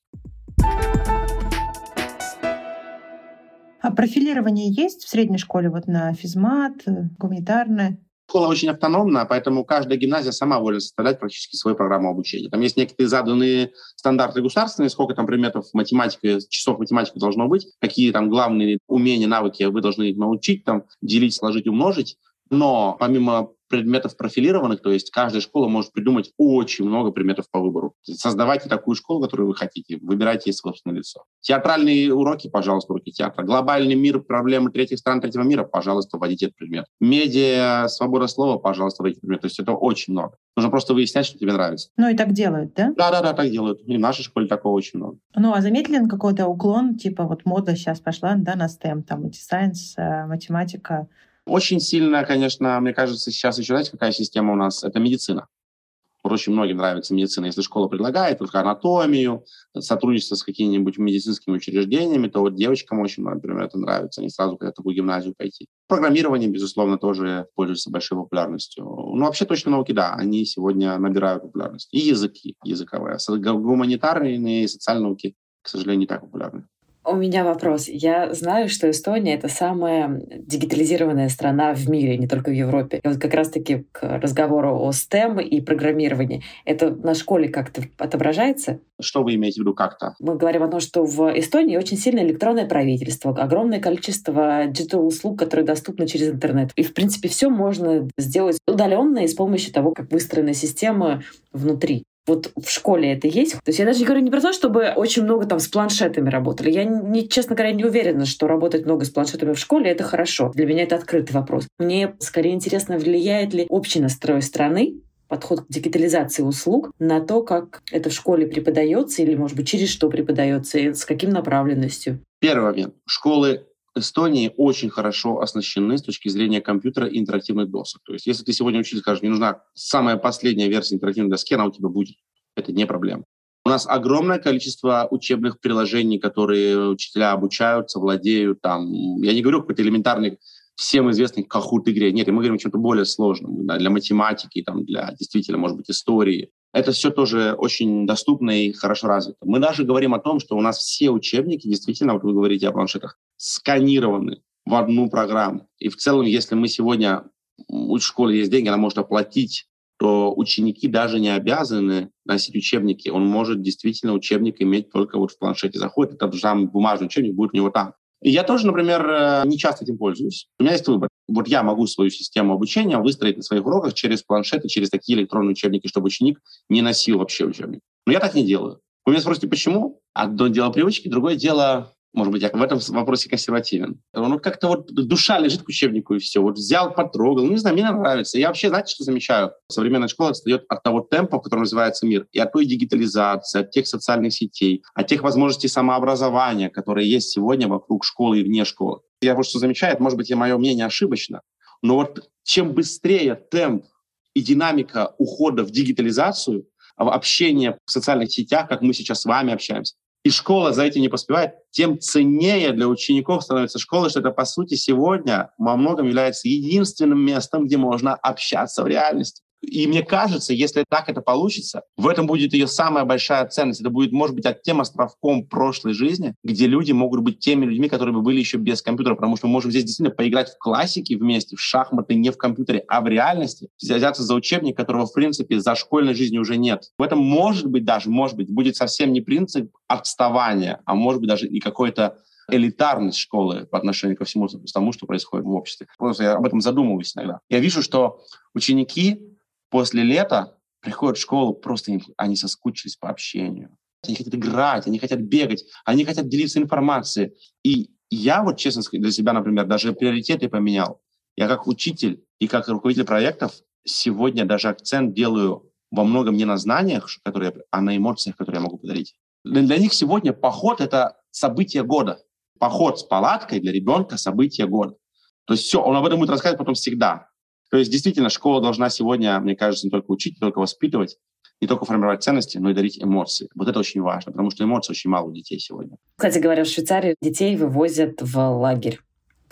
А профилирование есть в средней школе вот на физмат, э, гуманитарное? Школа очень автономна, поэтому каждая гимназия сама вольна составлять практически свою программу обучения. Там есть некоторые заданные стандарты государственные, сколько там предметов математики, часов математики должно быть, какие там главные умения, навыки вы должны их научить, там, делить, сложить, умножить. Но помимо предметов профилированных, то есть каждая школа может придумать очень много предметов по выбору. Создавайте такую школу, которую вы хотите, выбирайте ей собственное лицо. Театральные уроки, пожалуйста, уроки театра. Глобальный мир, проблемы третьих стран, третьего мира, пожалуйста, вводите этот предмет. Медиа, свобода слова, пожалуйста, вводите предмет. То есть это очень много. Нужно просто выяснять, что тебе нравится. Ну и так делают, да? Да-да-да, так делают. И в нашей школе такого очень много. Ну а заметили какой-то уклон, типа вот мода сейчас пошла, да, на STEM, там, эти science, э, математика, очень сильно, конечно, мне кажется, сейчас еще, знаете, какая система у нас? Это медицина. очень многим нравится медицина. Если школа предлагает только анатомию, сотрудничество с какими-нибудь медицинскими учреждениями, то вот девочкам очень, например, это нравится. Они сразу хотят в такую гимназию пойти. Программирование, безусловно, тоже пользуется большой популярностью. Ну, вообще точно науки, да, они сегодня набирают популярность. И языки языковые. Гуманитарные и социальные науки, к сожалению, не так популярны. У меня вопрос. Я знаю, что Эстония — это самая дигитализированная страна в мире, не только в Европе. И вот как раз-таки к разговору о STEM и программировании. Это на школе как-то отображается? Что вы имеете в виду как-то? Мы говорим о том, что в Эстонии очень сильное электронное правительство, огромное количество диджитал-услуг, которые доступны через интернет. И, в принципе, все можно сделать удаленно и с помощью того, как выстроена система внутри. Вот в школе это есть. То есть я даже не говорю не про то, чтобы очень много там с планшетами работали. Я, не, честно говоря, не уверена, что работать много с планшетами в школе — это хорошо. Для меня это открытый вопрос. Мне скорее интересно, влияет ли общий настрой страны подход к дигитализации услуг на то, как это в школе преподается или, может быть, через что преподается и с каким направленностью? Первый момент. Школы Эстонии очень хорошо оснащены с точки зрения компьютера и интерактивных досок. То есть если ты сегодня учитель скажешь, мне нужна самая последняя версия интерактивной доски, она у тебя будет. Это не проблема. У нас огромное количество учебных приложений, которые учителя обучаются, владеют. Там, я не говорю какой-то элементарный всем известный Kahoot игре. Нет, мы говорим о чем-то более сложном, да, для математики, там, для действительно, может быть, истории. Это все тоже очень доступно и хорошо развито. Мы даже говорим о том, что у нас все учебники, действительно, вот вы говорите о планшетах, сканированы в одну программу. И в целом, если мы сегодня, у школы есть деньги, она может оплатить, то ученики даже не обязаны носить учебники. Он может действительно учебник иметь только вот в планшете. Заходит, этот самый бумажный учебник будет у него там. И я тоже, например, э, не часто этим пользуюсь. У меня есть выбор. Вот я могу свою систему обучения выстроить на своих уроках через планшеты, через такие электронные учебники, чтобы ученик не носил вообще учебник. Но я так не делаю. Вы меня спросите, почему? Одно дело привычки, другое дело может быть, я в этом вопросе консервативен. Ну, как-то вот душа лежит к учебнику, и все. Вот взял, потрогал. Не знаю, мне нравится. Я вообще, знаете, что замечаю? Современная школа отстает от того темпа, в котором развивается мир, и от той дигитализации, от тех социальных сетей, от тех возможностей самообразования, которые есть сегодня вокруг школы и вне школы. Я вот что замечаю, может быть, и мое мнение ошибочно, но вот чем быстрее темп и динамика ухода в дигитализацию, в общение в социальных сетях, как мы сейчас с вами общаемся, и школа за этим не поспевает, тем ценнее для учеников становится школа, что это, по сути, сегодня во многом является единственным местом, где можно общаться в реальности. И мне кажется, если так это получится, в этом будет ее самая большая ценность. Это будет, может быть, тем островком прошлой жизни, где люди могут быть теми людьми, которые бы были еще без компьютера, потому что мы можем здесь действительно поиграть в классики вместе, в шахматы не в компьютере, а в реальности, взяться за учебник, которого, в принципе, за школьной жизнью уже нет. В этом, может быть, даже, может быть, будет совсем не принцип отставания, а может быть даже и какой-то элитарность школы по отношению ко всему тому, что происходит в обществе. Просто я об этом задумываюсь иногда. Я вижу, что ученики после лета приходят в школу, просто они соскучились по общению. Они хотят играть, они хотят бегать, они хотят делиться информацией. И я вот, честно сказать, для себя, например, даже приоритеты поменял. Я как учитель и как руководитель проектов сегодня даже акцент делаю во многом не на знаниях, которые, а на эмоциях, которые я могу подарить. Для, них сегодня поход — это событие года. Поход с палаткой для ребенка — событие года. То есть все, он об этом будет рассказывать потом всегда. То есть действительно школа должна сегодня, мне кажется, не только учить, не только воспитывать, не только формировать ценности, но и дарить эмоции. Вот это очень важно, потому что эмоций очень мало у детей сегодня. Кстати говоря, в Швейцарии детей вывозят в лагерь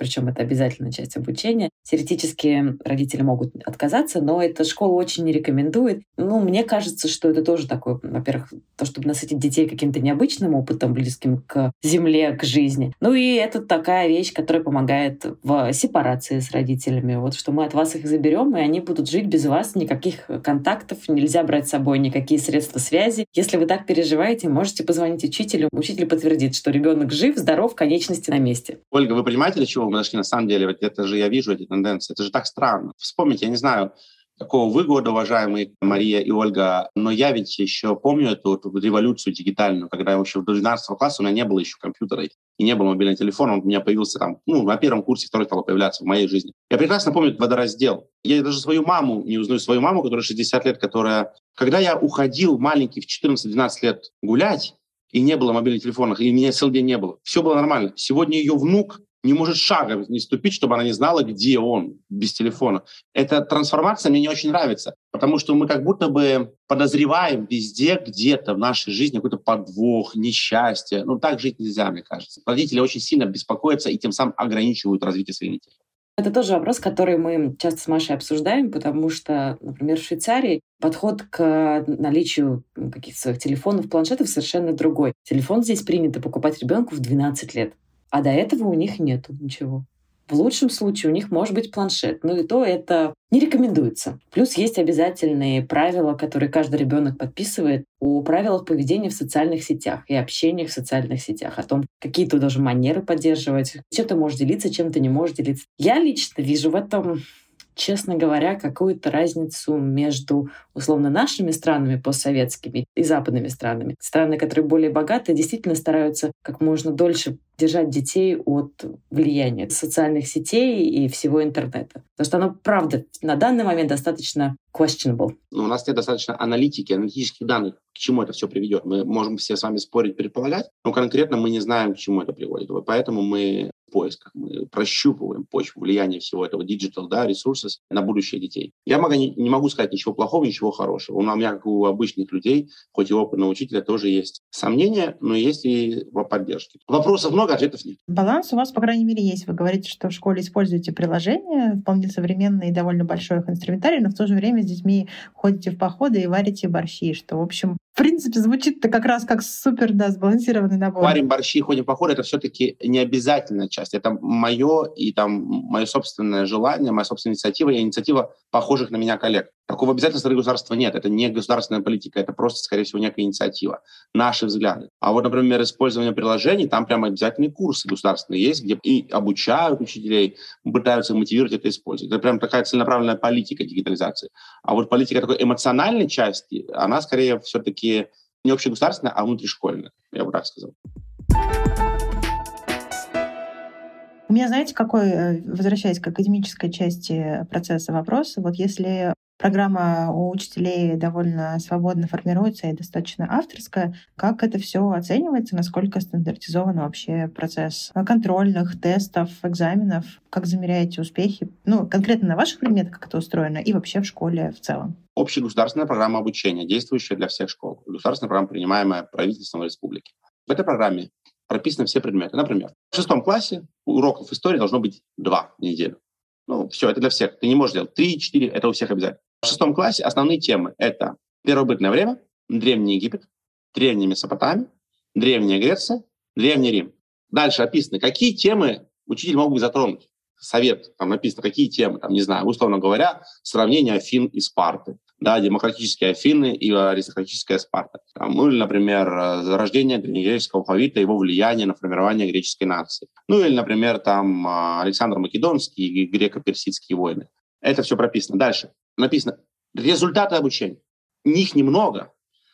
причем это обязательная часть обучения. Теоретически родители могут отказаться, но эта школа очень не рекомендует. Ну, мне кажется, что это тоже такое, во-первых, то, чтобы насытить детей каким-то необычным опытом, близким к земле, к жизни. Ну и это такая вещь, которая помогает в сепарации с родителями. Вот что мы от вас их заберем, и они будут жить без вас, никаких контактов, нельзя брать с собой никакие средства связи. Если вы так переживаете, можете позвонить учителю. Учитель подтвердит, что ребенок жив, здоров, конечности на месте. Ольга, вы понимаете, для чего дошли на самом деле, вот это же я вижу эти тенденции, это же так странно. Вспомните, я не знаю, какого вы года, уважаемые Мария и Ольга, но я ведь еще помню эту, эту революцию дигитальную, когда я еще в 12 класса у меня не было еще компьютера и не было мобильного телефона, он у меня появился там, ну, на первом курсе, второй стал появляться в моей жизни. Я прекрасно помню водораздел. Я даже свою маму не узнаю, свою маму, которая 60 лет, которая... Когда я уходил маленький в 14-12 лет гулять, и не было мобильных телефонов, и меня целый день не было. Все было нормально. Сегодня ее внук не может шага не ступить, чтобы она не знала, где он без телефона. Эта трансформация мне не очень нравится, потому что мы как будто бы подозреваем везде, где-то в нашей жизни какой-то подвох, несчастье. Ну, так жить нельзя, мне кажется. Родители очень сильно беспокоятся и тем самым ограничивают развитие своих детей. Это тоже вопрос, который мы часто с Машей обсуждаем, потому что, например, в Швейцарии подход к наличию каких-то своих телефонов, планшетов совершенно другой. Телефон здесь принято покупать ребенку в 12 лет, а до этого у них нету ничего. В лучшем случае у них может быть планшет, но и то это не рекомендуется. Плюс есть обязательные правила, которые каждый ребенок подписывает о правилах поведения в социальных сетях и общения в социальных сетях, о том, какие ты должен манеры поддерживать, чем ты можешь делиться, чем ты не можешь делиться. Я лично вижу в этом честно говоря, какую-то разницу между, условно, нашими странами постсоветскими и западными странами. Страны, которые более богатые, действительно стараются как можно дольше держать детей от влияния социальных сетей и всего интернета. Потому что оно, правда, на данный момент достаточно questionable. Но у нас нет достаточно аналитики, аналитических данных, к чему это все приведет. Мы можем все с вами спорить, предполагать, но конкретно мы не знаем, к чему это приводит. Поэтому мы поисках. Мы прощупываем почву влияния всего этого digital, да, ресурсов на будущее детей. Я могу, не, не могу сказать ничего плохого, ничего хорошего. У меня, как у обычных людей, хоть и опытного учителя, тоже есть сомнения, но есть и поддержки. Вопросов много, ответов нет. Баланс у вас, по крайней мере, есть. Вы говорите, что в школе используете приложения, вполне современные и довольно большой их инструментарий, но в то же время с детьми ходите в походы и варите борщи, что, в общем, в принципе, звучит-то как раз как супер, да, сбалансированный набор. Варим борщи, ходим по ходу, это все-таки не обязательная часть. Это мое и там мое собственное желание, моя собственная инициатива и инициатива похожих на меня коллег. Такого обязательства государства нет. Это не государственная политика, это просто, скорее всего, некая инициатива, наши взгляды. А вот, например, использование приложений, там прямо обязательные курсы государственные есть, где и обучают учителей, пытаются мотивировать это использовать. Это прям такая целенаправленная политика дигитализации. А вот политика такой эмоциональной части, она скорее все-таки не общегосударственная, а внутришкольная, я бы так сказал. У меня, знаете, какой, э, возвращаясь к академической части процесса вопрос, вот если программа у учителей довольно свободно формируется и достаточно авторская, как это все оценивается, насколько стандартизован вообще процесс контрольных, тестов, экзаменов, как замеряете успехи, ну, конкретно на ваших предметах, как это устроено, и вообще в школе в целом? общегосударственная программа обучения, действующая для всех школ. Государственная программа, принимаемая правительством республики. В этой программе прописаны все предметы. Например, в шестом классе уроков истории должно быть два в неделю. Ну, все, это для всех. Ты не можешь делать три, четыре, это у всех обязательно. В шестом классе основные темы – это первобытное время, Древний Египет, Древняя Месопотамия, Древняя Греция, Древний Рим. Дальше описаны, какие темы учитель мог бы затронуть совет, там написано, какие темы, там, не знаю, условно говоря, сравнение Афин и Спарты, да, демократические Афины и аристократическая Спарта. Там, ну или, например, зарождение древнегреческого алфавита, его влияние на формирование греческой нации. Ну или, например, там Александр Македонский и греко-персидские войны. Это все прописано. Дальше написано результаты обучения. Них немного,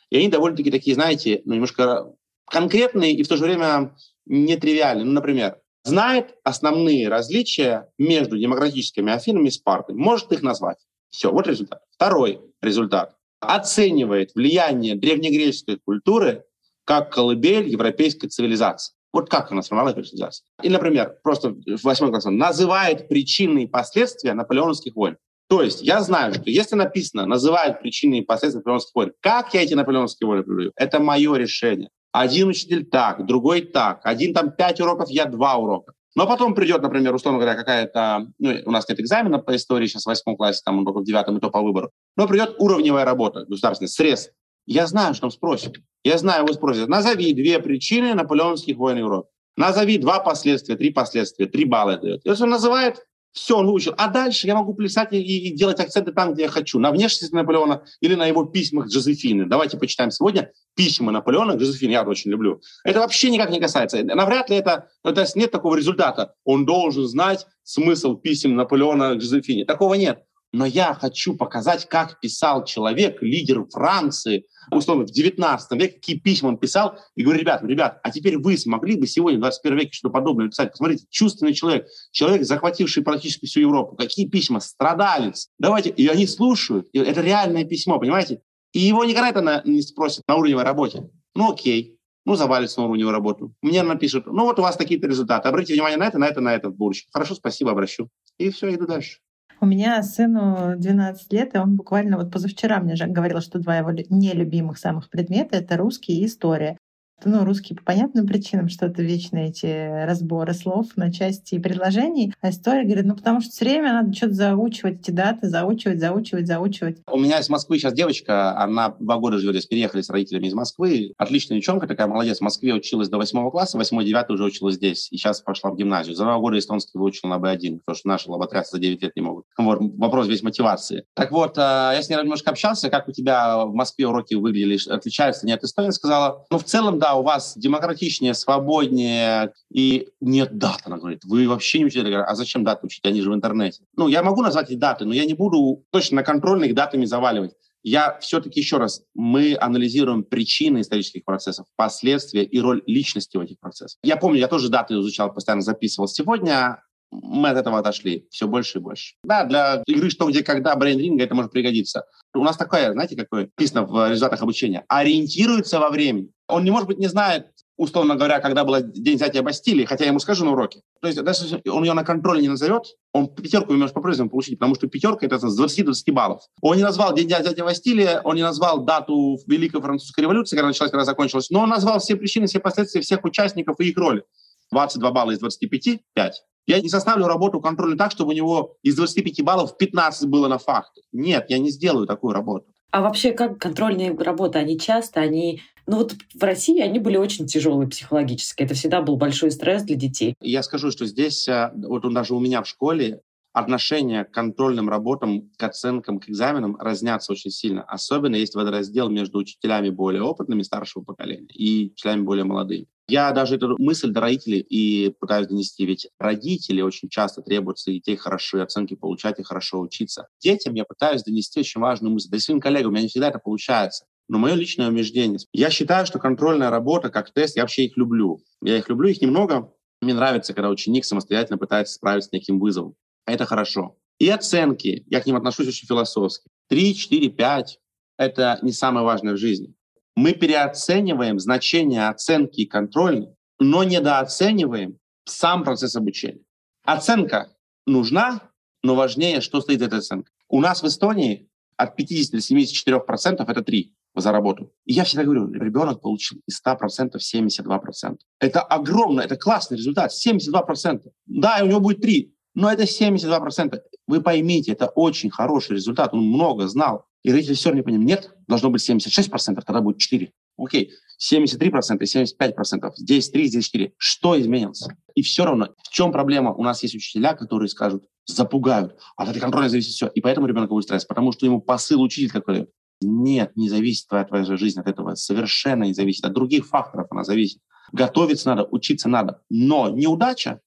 и они довольно-таки такие, знаете, ну, немножко конкретные и в то же время нетривиальные. Ну, например, знает основные различия между демократическими Афинами и Спартой, может их назвать. Все, вот результат. Второй результат. Оценивает влияние древнегреческой культуры как колыбель европейской цивилизации. Вот как она сформировалась цивилизация. И, например, просто в восьмом классе называет причины и последствия наполеоновских войн. То есть я знаю, что если написано «называет причины и последствия наполеоновских войн», как я эти наполеоновские войны приведу? Это мое решение. Один учитель так, другой так. Один там пять уроков, я два урока. Но потом придет, например, условно говоря, какая-то... Ну, у нас нет экзамена по истории сейчас в восьмом классе, там он только в девятом, и то по выбору. Но придет уровневая работа государственная, срез. Я знаю, что спросит. Я знаю, его спросят. Назови две причины наполеоновских войн Европы. Назови два последствия, три последствия, три балла дает. Если он называет, все, он выучил. А дальше я могу плясать и, и делать акценты там, где я хочу. На внешности Наполеона или на его письмах Джозефины. Давайте почитаем сегодня письма Наполеона к Джозефине. Я очень люблю. Это вообще никак не касается. Навряд ли это... Ну, то есть нет такого результата. Он должен знать смысл писем Наполеона к Джозефине. Такого нет. Но я хочу показать, как писал человек, лидер Франции, условно, в 19 веке, какие письма он писал, и говорю, ребят, ребят, а теперь вы смогли бы сегодня, в 21 веке, что-то подобное писать? Посмотрите, чувственный человек, человек, захвативший практически всю Европу, какие письма, страдалец. Давайте, и они слушают, и это реальное письмо, понимаете? И его никогда это не спросят на уровневой работе. Ну окей, ну, завалится на уровневую работу. Мне напишут, ну, вот у вас такие-то результаты, обратите внимание на это, на это, на это в будущем. Хорошо, спасибо, обращу. И все, иду дальше. У меня сыну 12 лет, и он буквально вот позавчера мне же говорил, что два его нелюбимых самых предмета — это русский и история. Ну, русский по понятным причинам, что это вечные эти разборы слов на части и предложений. А история говорит, ну, потому что все время надо что-то заучивать, эти даты, заучивать, заучивать, заучивать. У меня из Москвы сейчас девочка, она два года живет здесь, переехали с родителями из Москвы. Отличная девчонка такая, молодец. В Москве училась до восьмого класса, восьмой, девятый уже училась здесь. И сейчас пошла в гимназию. За два года эстонский выучил на Б1, потому что наши лоботрясы за 9 лет не могут. Вот, вопрос весь мотивации. Так вот, э, я с ней немножко общался, как у тебя в Москве уроки выглядели, отличаются ли от Эстонии, сказала, ну, в целом, да, у вас демократичнее, свободнее, и нет дат, она говорит. Вы вообще не учите? а зачем даты учить? Они же в интернете. Ну, я могу назвать эти даты, но я не буду точно на контрольных датами заваливать. Я все-таки еще раз, мы анализируем причины исторических процессов, последствия и роль личности в этих процессах. Я помню, я тоже даты изучал, постоянно записывал. Сегодня мы от этого отошли все больше и больше. Да, для игры «Что, где, когда» брейн-ринга это может пригодиться. У нас такое, знаете, какое написано в результатах обучения? Ориентируется во времени. Он, не может быть, не знает, условно говоря, когда был день взятия Бастилии, хотя я ему скажу на уроке. То есть даже он ее на контроле не назовет, он пятерку может по-прежнему получить, потому что пятерка это с 20-20 баллов. Он не назвал день взятия Бастилии, он не назвал дату Великой Французской революции, когда началась, когда закончилась, но он назвал все причины, все последствия всех участников и их роли. 22 балла из 25 – 5. Я не составлю работу контрольную так, чтобы у него из 25 баллов 15 было на фактах. Нет, я не сделаю такую работу. А вообще, как контрольные работы, они часто, они... Ну вот в России они были очень тяжелые психологически. Это всегда был большой стресс для детей. Я скажу, что здесь, э, вот даже у меня в школе, отношение к контрольным работам, к оценкам, к экзаменам разнятся очень сильно. Особенно есть водораздел между учителями более опытными старшего поколения и учителями более молодыми. Я даже эту мысль до родителей и пытаюсь донести, ведь родители очень часто требуют своих детей хорошие оценки получать и хорошо учиться. Детям я пытаюсь донести очень важную мысль. Да и своим коллегам, у меня не всегда это получается. Но мое личное убеждение, я считаю, что контрольная работа как тест, я вообще их люблю. Я их люблю, их немного. Мне нравится, когда ученик самостоятельно пытается справиться с неким вызовом. Это хорошо. И оценки, я к ним отношусь очень философски. Три, четыре, пять — это не самое важное в жизни мы переоцениваем значение оценки и контрольной, но недооцениваем сам процесс обучения. Оценка нужна, но важнее, что стоит за этой оценкой. У нас в Эстонии от 50 до 74 процентов это 3 за работу. И я всегда говорю, ребенок получил из 100 процентов 72 процента. Это огромно, это классный результат, 72 процента. Да, у него будет 3, но это 72 процента. Вы поймите, это очень хороший результат, он много знал. И родители все равно не понимают, нет, должно быть 76%, тогда будет 4. Окей, 73%, 75%, здесь 3, здесь 4. Что изменилось? И все равно, в чем проблема? У нас есть учителя, которые скажут, запугают, а от этой контроля зависит все. И поэтому ребенок будет стресс, потому что ему посыл учитель какой Нет, не зависит твоя, твоя жизнь от этого. Совершенно не зависит. От других факторов она зависит. Готовиться надо, учиться надо. Но неудача,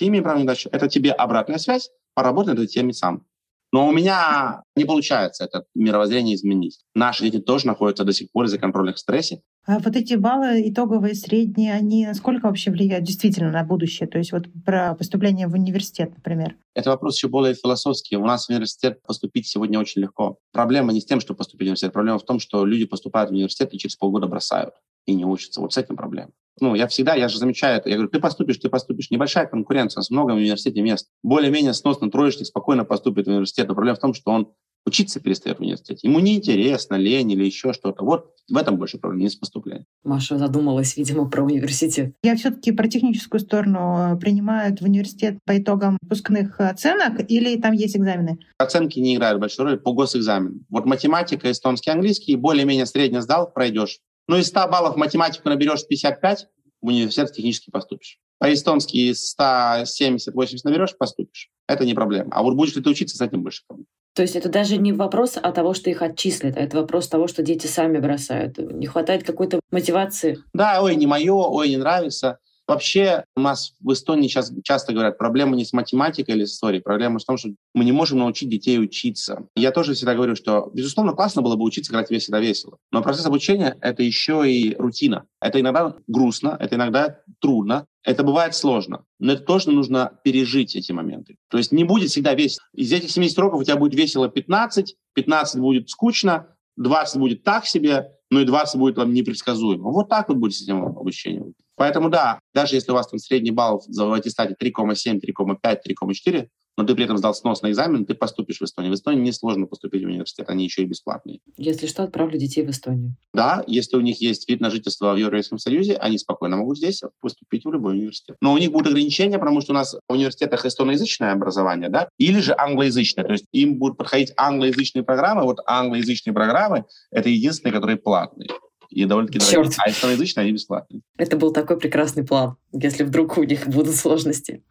имеем право неудачу, это тебе обратная связь, поработай над этой темой сам. Но у меня не получается это мировоззрение изменить. Наши дети тоже находятся до сих пор из-за контрольных стрессе. А вот эти баллы итоговые, средние, они насколько вообще влияют действительно на будущее? То есть вот про поступление в университет, например. Это вопрос еще более философский. У нас в университет поступить сегодня очень легко. Проблема не с тем, что поступить в университет. Проблема в том, что люди поступают в университет и через полгода бросают и не учатся. Вот с этим проблема. Ну, я всегда, я же замечаю это. Я говорю, ты поступишь, ты поступишь. Небольшая конкуренция, у нас много в университете мест. Более-менее сносно троечник спокойно поступит в университет. Но проблема в том, что он учиться перестает в университете. Ему неинтересно, лень или еще что-то. Вот в этом больше проблема, не с поступлением. Маша задумалась, видимо, про университет. Я все-таки про техническую сторону э, принимают в университет по итогам выпускных оценок или там есть экзамены? Оценки не играют большой роли по госэкзамену. Вот математика, эстонский, английский, более-менее средне сдал, пройдешь. Ну, из 100 баллов математику наберешь 55, в университет технически поступишь. По-эстонски из 170-80 наберешь, поступишь. Это не проблема. А вот будешь ли ты учиться, с этим больше проблем. То есть это даже не вопрос о того, что их отчислят, а это вопрос того, что дети сами бросают. Не хватает какой-то мотивации. Да, ой, не мое, ой, не нравится. Вообще у нас в Эстонии сейчас часто говорят, проблема не с математикой или с историей, проблема в том, что мы не можем научить детей учиться. Я тоже всегда говорю, что, безусловно, классно было бы учиться играть весело весело, но процесс обучения — это еще и рутина. Это иногда грустно, это иногда трудно, это бывает сложно, но это тоже нужно пережить эти моменты. То есть не будет всегда весело. Из этих 70 уроков у тебя будет весело 15, 15 будет скучно, 20 будет так себе, ну и 20 будет вам непредсказуемо. Вот так вот будет система обучения. Поэтому да, даже если у вас там средний балл в аттестате 3,7, 3,5, 3,4, но ты при этом сдал сносный экзамен, ты поступишь в Эстонию. В Эстонии несложно поступить в университет, они еще и бесплатные. Если что, отправлю детей в Эстонию. Да, если у них есть вид на жительство в Европейском Союзе, они спокойно могут здесь поступить в любой университет. Но у них будут ограничения, потому что у нас в университетах эстоноязычное образование, да, или же англоязычное. То есть им будут проходить англоязычные программы. Вот англоязычные программы — это единственные, которые платные и довольно-таки дорогие. А эстоноязычные, они бесплатные. Это был такой прекрасный план, если вдруг у них будут сложности.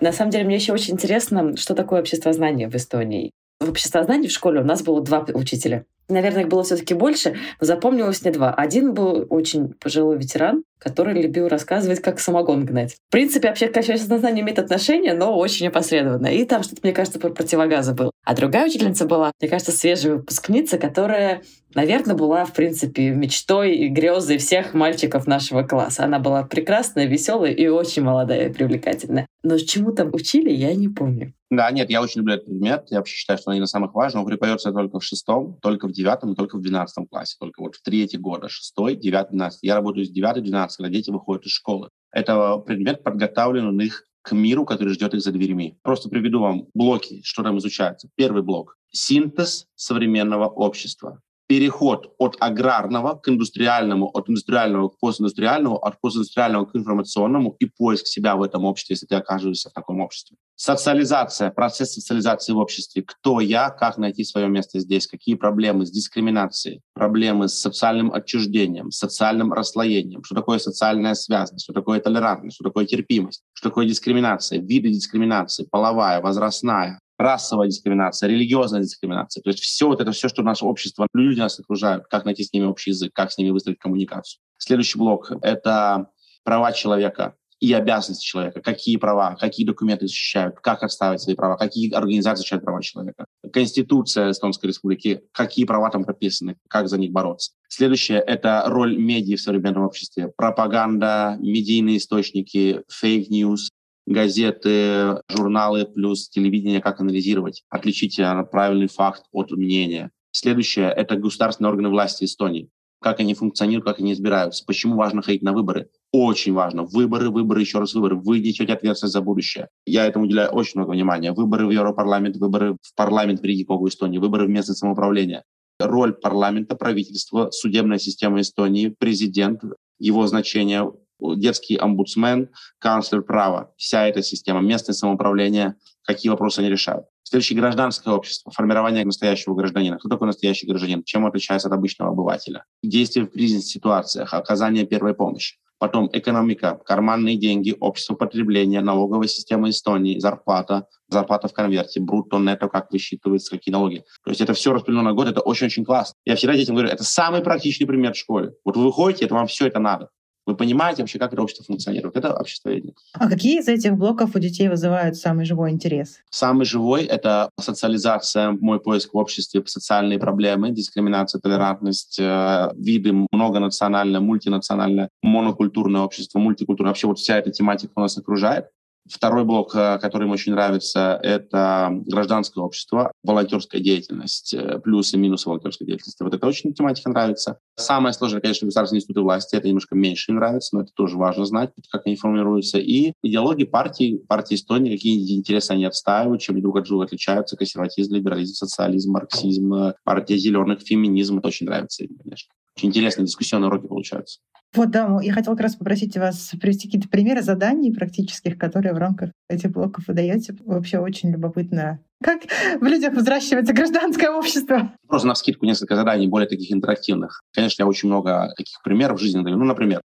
На самом деле, мне еще очень интересно, что такое обществознание в Эстонии. В обществознании в школе у нас было два учителя. Наверное, их было все-таки больше, но запомнилось мне два. Один был очень пожилой ветеран, который любил рассказывать, как самогон гнать. В принципе, вообще к общественному имеет отношение, но очень опосредованно. И там что-то, мне кажется, про противогазы было. А другая учительница была, мне кажется, свежая выпускница, которая, наверное, была, в принципе, мечтой и грезой всех мальчиков нашего класса. Она была прекрасная, веселая и очень молодая и привлекательная. Но чему там учили, я не помню. Да, нет, я очень люблю этот предмет. Я вообще считаю, что он один из самых важных. Он преподается только в шестом, только в девятом и только в двенадцатом классе. Только вот в третьи года. Шестой, девятый, двенадцатый. Я работаю с девятой, двенадцатой, когда дети выходят из школы. Это предмет подготавливает их к миру, который ждет их за дверьми. Просто приведу вам блоки, что там изучается. Первый блок – синтез современного общества переход от аграрного к индустриальному, от индустриального к постиндустриальному, от постиндустриального к информационному и поиск себя в этом обществе, если ты окажешься в таком обществе. Социализация, процесс социализации в обществе. Кто я, как найти свое место здесь, какие проблемы с дискриминацией, проблемы с социальным отчуждением, социальным расслоением, что такое социальная связность, что такое толерантность, что такое терпимость, что такое дискриминация, виды дискриминации, половая, возрастная, расовая дискриминация, религиозная дискриминация. То есть все вот это, все, что наше общество, люди нас окружают, как найти с ними общий язык, как с ними выстроить коммуникацию. Следующий блок — это права человека и обязанности человека. Какие права, какие документы защищают, как отстаивать свои права, какие организации защищают права человека. Конституция Эстонской Республики, какие права там прописаны, как за них бороться. Следующее — это роль медиа в современном обществе. Пропаганда, медийные источники, fake news, газеты, журналы плюс телевидение, как анализировать, отличить э, правильный факт от мнения. Следующее — это государственные органы власти Эстонии. Как они функционируют, как они избираются. Почему важно ходить на выборы? Очень важно. Выборы, выборы, еще раз выборы. Вы несете ответственность за будущее. Я этому уделяю очень много внимания. Выборы в Европарламент, выборы в парламент в Риге, Когу, Эстонии, выборы в местное самоуправление. Роль парламента, правительства, судебная система Эстонии, президент, его значение, детский омбудсмен, канцлер права, вся эта система, местное самоуправление, какие вопросы они решают. Следующее — гражданское общество, формирование настоящего гражданина. Кто такой настоящий гражданин? Чем он отличается от обычного обывателя? Действия в кризисных ситуациях, оказание первой помощи. Потом экономика, карманные деньги, общество потребления, налоговая система Эстонии, зарплата, зарплата в конверте, брутто, нетто, как высчитывается, какие налоги. То есть это все распределено на год, это очень-очень классно. Я всегда детям говорю, это самый практичный пример в школе. Вот вы выходите, это вам все это надо. Вы понимаете вообще, как это общество функционирует. Это обществоведение. А какие из этих блоков у детей вызывают самый живой интерес? Самый живой — это социализация, мой поиск в обществе, социальные проблемы, дискриминация, толерантность, э, виды многонациональное, мультинациональное, монокультурное общество, мультикультурное. Вообще вот вся эта тематика у нас окружает. Второй блок, э, который мне очень нравится, это гражданское общество, волонтерская деятельность, э, плюсы и минусы волонтерской деятельности. Вот это очень тематика нравится. Самое сложное, конечно, государственные институты власти. Это немножко меньше нравится, но это тоже важно знать, как они формируются. И идеологии партии, партии Эстонии, какие интересы они отстаивают, чем друг от друга отличаются. Консерватизм, либерализм, социализм, марксизм, партия зеленых, феминизм. Это очень нравится им, конечно. Очень интересные дискуссионные уроки получаются. Вот, да, я хотела как раз попросить вас привести какие-то примеры заданий практических, которые в рамках этих блоков вы даете. Вообще очень любопытно. Как в людях взращивается гражданское общество? Просто на скидку несколько заданий, более таких интерактивных. Конечно, я очень много таких примеров в жизни даю. Ну, например,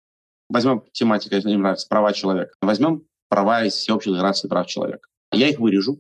возьмем тематика, если мне нравится, права человека. Возьмем права из всеобщей декларации прав человека. Я их вырежу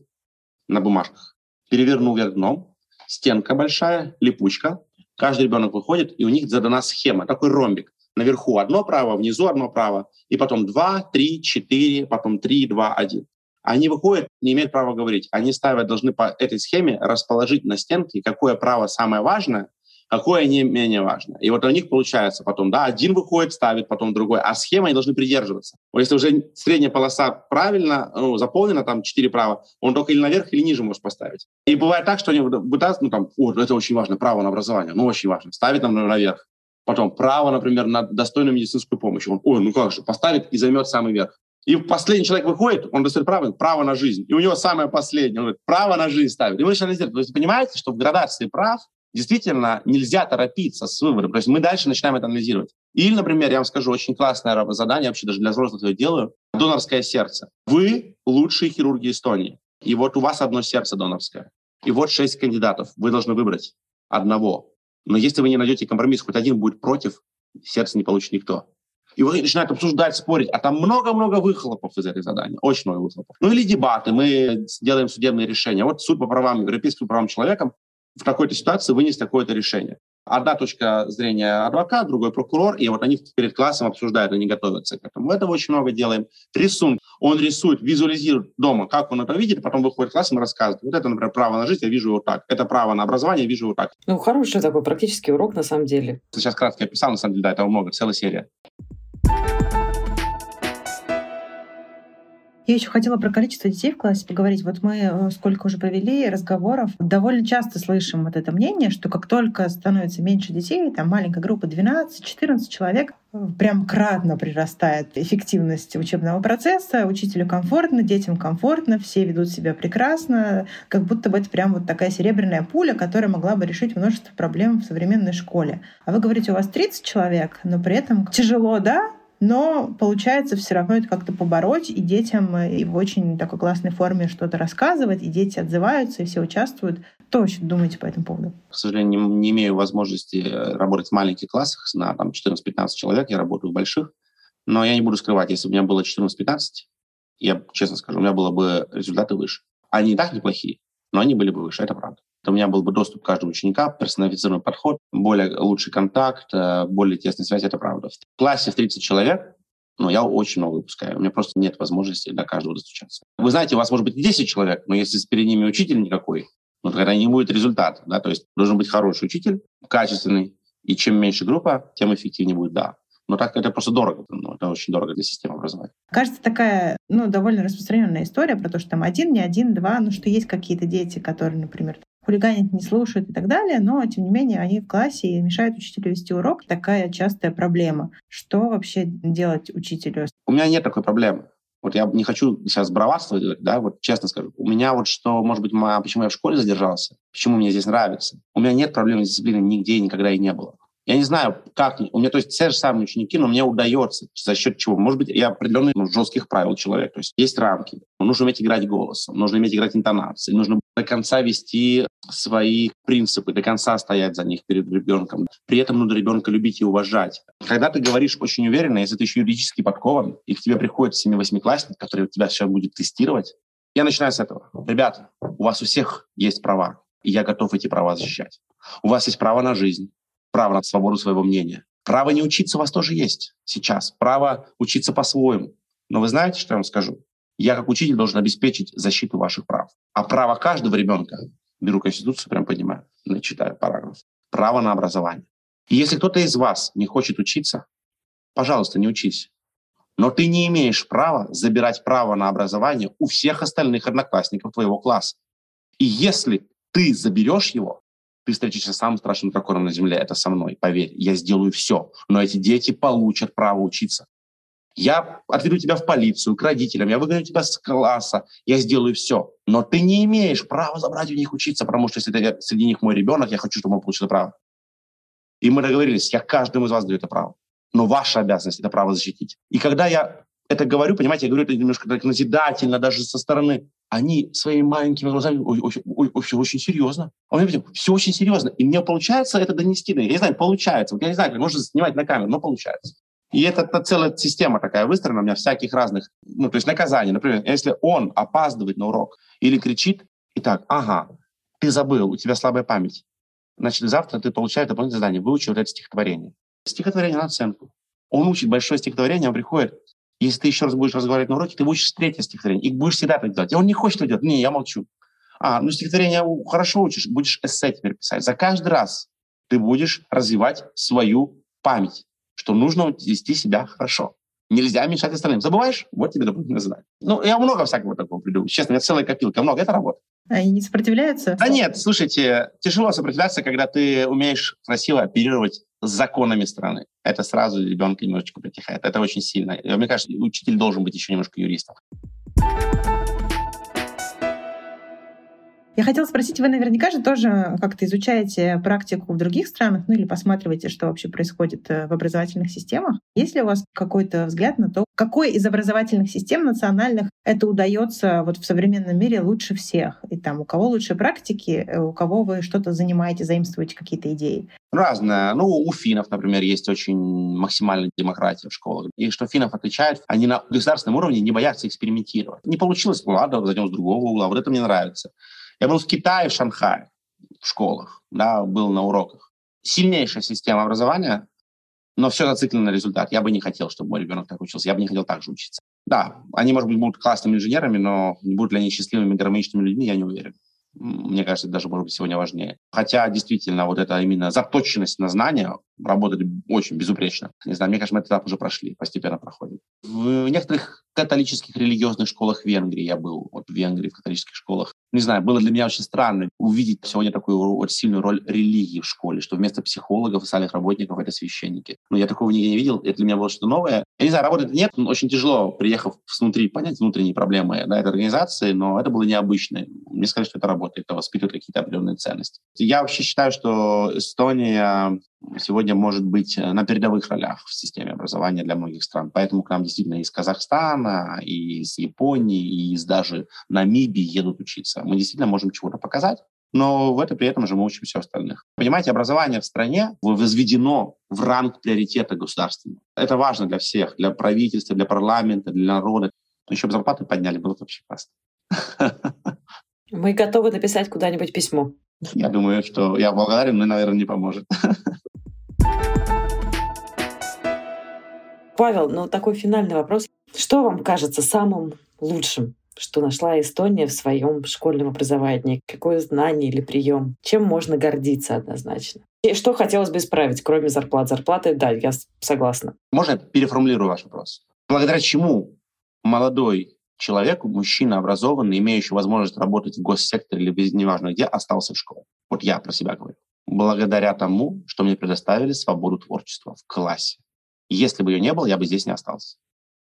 на бумажках, переверну вверх дном, стенка большая, липучка. Каждый ребенок выходит, и у них задана схема, такой ромбик наверху одно право, внизу одно право, и потом два, три, четыре, потом три, два, один. Они выходят, не имеют права говорить. Они ставят, должны по этой схеме расположить на стенке, какое право самое важное, какое не менее важно. И вот у них получается потом, да, один выходит, ставит, потом другой, а схема они должны придерживаться. Вот если уже средняя полоса правильно ну, заполнена, там четыре права, он только или наверх, или ниже может поставить. И бывает так, что они пытаются, ну там, о, это очень важно, право на образование, ну очень важно, ставит там наверх. Потом право, например, на достойную медицинскую помощь. Он, ой, ну как же, поставит и займет самый верх. И последний человек выходит, он достает право, право на жизнь. И у него самое последнее, он говорит, право на жизнь ставит. И вы начинаете делать. То есть понимаете, что в градации прав действительно нельзя торопиться с выбором. То есть мы дальше начинаем это анализировать. Или, например, я вам скажу, очень классное задание, вообще даже для взрослых я делаю, донорское сердце. Вы лучшие хирурги Эстонии. И вот у вас одно сердце донорское. И вот шесть кандидатов. Вы должны выбрать одного. Но если вы не найдете компромисс, хоть один будет против, сердце не получит никто. И вот начинают обсуждать, спорить. А там много-много выхлопов из этой задания. Очень много выхлопов. Ну или дебаты. Мы делаем судебные решения. Вот суд по правам, европейским правам человека в какой-то ситуации вынес такое-то решение. Одна точка зрения адвокат, другой прокурор, и вот они перед классом обсуждают, они готовятся к этому. Мы этого очень много делаем. Рисунок. Он рисует, визуализирует дома, как он это видит, потом выходит в класс и рассказывает. Вот это, например, право на жизнь, я вижу его так. Это право на образование, я вижу его так. Ну, хороший такой практический урок на самом деле. Сейчас кратко описал, на самом деле, да, этого много, целая серия. Я еще хотела про количество детей в классе поговорить. Вот мы э, сколько уже провели разговоров, довольно часто слышим вот это мнение, что как только становится меньше детей, там маленькая группа 12-14 человек, э, прям кратно прирастает эффективность учебного процесса, учителю комфортно, детям комфортно, все ведут себя прекрасно, как будто бы это прям вот такая серебряная пуля, которая могла бы решить множество проблем в современной школе. А вы говорите, у вас 30 человек, но при этом тяжело, да, но получается все равно это как-то побороть, и детям и в очень такой классной форме что-то рассказывать, и дети отзываются, и все участвуют. Что вообще думаете по этому поводу? К сожалению, не, не имею возможности э, работать в маленьких классах на там, 14-15 человек, я работаю в больших, но я не буду скрывать, если бы у меня было 14-15, я честно скажу, у меня было бы результаты выше. Они и так неплохие, но они были бы выше, это правда у меня был бы доступ к каждому ученика, персонализированный подход, более лучший контакт, э, более тесная связь, это правда. В классе в 30 человек ну, я очень много выпускаю. У меня просто нет возможности до каждого достучаться. Вы знаете, у вас может быть 10 человек, но если перед ними учитель никакой, ну, тогда не будет результата. Да? То есть должен быть хороший учитель, качественный, и чем меньше группа, тем эффективнее будет, да. Но так это просто дорого. Ну, это очень дорого для системы образования. Кажется, такая ну, довольно распространенная история про то, что там один, не один, два, ну что есть какие-то дети, которые, например, хулиганят, не слушают и так далее, но, тем не менее, они в классе и мешают учителю вести урок. Такая частая проблема. Что вообще делать учителю? У меня нет такой проблемы. Вот я не хочу сейчас браварствовать, да, вот честно скажу. У меня вот что, может быть, почему я в школе задержался, почему мне здесь нравится. У меня нет проблем с дисциплиной нигде и никогда и не было. Я не знаю, как... У меня, то есть, те же самые ученики, но мне удается. За счет чего? Может быть, я определенный ну, жестких правил человек. То есть есть рамки. Нужно уметь играть голосом, нужно уметь играть интонацией, нужно до конца вести свои принципы, до конца стоять за них перед ребенком. При этом нужно ребенка любить и уважать. Когда ты говоришь очень уверенно, если ты еще юридически подкован, и к тебе приходит 7-8-классник, который тебя сейчас будет тестировать, я начинаю с этого. Ребята, у вас у всех есть права, и я готов эти права защищать. У вас есть право на жизнь, право на свободу своего мнения. Право не учиться у вас тоже есть сейчас. Право учиться по-своему. Но вы знаете, что я вам скажу? Я как учитель должен обеспечить защиту ваших прав. А право каждого ребенка, беру Конституцию, прям понимаю, начитаю параграф, право на образование. И если кто-то из вас не хочет учиться, пожалуйста, не учись. Но ты не имеешь права забирать право на образование у всех остальных одноклассников твоего класса. И если ты заберешь его, ты встретишься с самым страшным драконом на Земле. Это со мной, поверь. Я сделаю все. Но эти дети получат право учиться. Я отведу тебя в полицию, к родителям, я выгоню тебя с класса, я сделаю все. Но ты не имеешь права забрать у них учиться, потому что если среди них мой ребенок, я хочу, чтобы он получил это право. И мы договорились, я каждому из вас даю это право. Но ваша обязанность это право защитить. И когда я это говорю, понимаете, я говорю это немножко так назидательно, даже со стороны они своими маленькими глазами очень, очень, очень серьезно. А мне все очень серьезно. И мне получается это донести. Я не знаю, получается. Я не знаю, как можно снимать на камеру, но получается. И это, это целая система такая выстроена у меня всяких разных, ну, то есть наказаний. Например, если он опаздывает на урок или кричит, и так, ага, ты забыл, у тебя слабая память. Значит, завтра ты получаешь дополнительное задание, выучи вот это стихотворение. Стихотворение на оценку. Он учит большое стихотворение, он приходит, если ты еще раз будешь разговаривать на уроке, ты будешь третье стихотворение, и будешь всегда так делать. И он не хочет делать. Не, я молчу. А, ну стихотворение хорошо учишь, будешь эссе теперь писать. За каждый раз ты будешь развивать свою память, что нужно вести себя хорошо. Нельзя мешать остальным. Забываешь? Вот тебе дополнительное задание. Ну, я много всякого такого придумал. Честно, у меня целая копилка. Много. Это работа. Они не сопротивляются? Да нет, слушайте, тяжело сопротивляться, когда ты умеешь красиво оперировать с законами страны. Это сразу ребенка немножечко притихает. Это очень сильно. Мне кажется, учитель должен быть еще немножко юристом. Я хотела спросить, вы наверняка же тоже как-то изучаете практику в других странах, ну или посматриваете, что вообще происходит э, в образовательных системах. Есть ли у вас какой-то взгляд на то, какой из образовательных систем национальных это удается вот в современном мире лучше всех? И там у кого лучше практики, э, у кого вы что-то занимаете, заимствуете какие-то идеи? Разное. Ну, у финнов, например, есть очень максимальная демократия в школах. И что финнов отличает, они на государственном уровне не боятся экспериментировать. Не получилось, ладно, зайдем с другого угла. Вот это мне нравится. Я был в Китае, в Шанхае, в школах, да, был на уроках. Сильнейшая система образования, но все зациклено на результат. Я бы не хотел, чтобы мой ребенок так учился. Я бы не хотел так же учиться. Да, они, может быть, будут классными инженерами, но будут ли они счастливыми, гармоничными людьми, я не уверен. Мне кажется, это даже, может быть, сегодня важнее. Хотя, действительно, вот эта именно заточенность на знания работает очень безупречно. Не знаю, мне кажется, мы этот этап уже прошли, постепенно проходим. В некоторых католических религиозных школах Венгрии я был, вот в Венгрии, в католических школах. Не знаю, было для меня очень странно увидеть сегодня такую очень сильную роль религии в школе, что вместо психологов и социальных работников это священники. Но я такого нигде не видел, это для меня было что-то новое. Я не знаю, работать нет, очень тяжело, приехав внутри, понять внутренние проблемы да, этой организации, но это было необычно. Мне сказали, что это работает, это воспитывает какие-то определенные ценности. Я вообще считаю, что Эстония сегодня может быть на передовых ролях в системе образования для многих стран. Поэтому к нам действительно из Казахстана, и из Японии, и из даже Намибии едут учиться. Мы действительно можем чего-то показать, но в это при этом же мы учим все остальных. Понимаете, образование в стране возведено в ранг приоритета государственного. Это важно для всех, для правительства, для парламента, для народа. Но еще бы зарплаты подняли, было бы вообще классно. Мы готовы написать куда-нибудь письмо. Я думаю, что я благодарен, но, наверное, не поможет. Павел, ну такой финальный вопрос. Что вам кажется самым лучшим, что нашла Эстония в своем школьном образовании? Какое знание или прием? Чем можно гордиться однозначно? И что хотелось бы исправить, кроме зарплат? Зарплаты, да, я согласна. Можно я переформулирую ваш вопрос? Благодаря чему молодой человек, мужчина образованный, имеющий возможность работать в госсекторе или без неважно где, остался в школе? Вот я про себя говорю. Благодаря тому, что мне предоставили свободу творчества в классе. Если бы ее не было, я бы здесь не остался.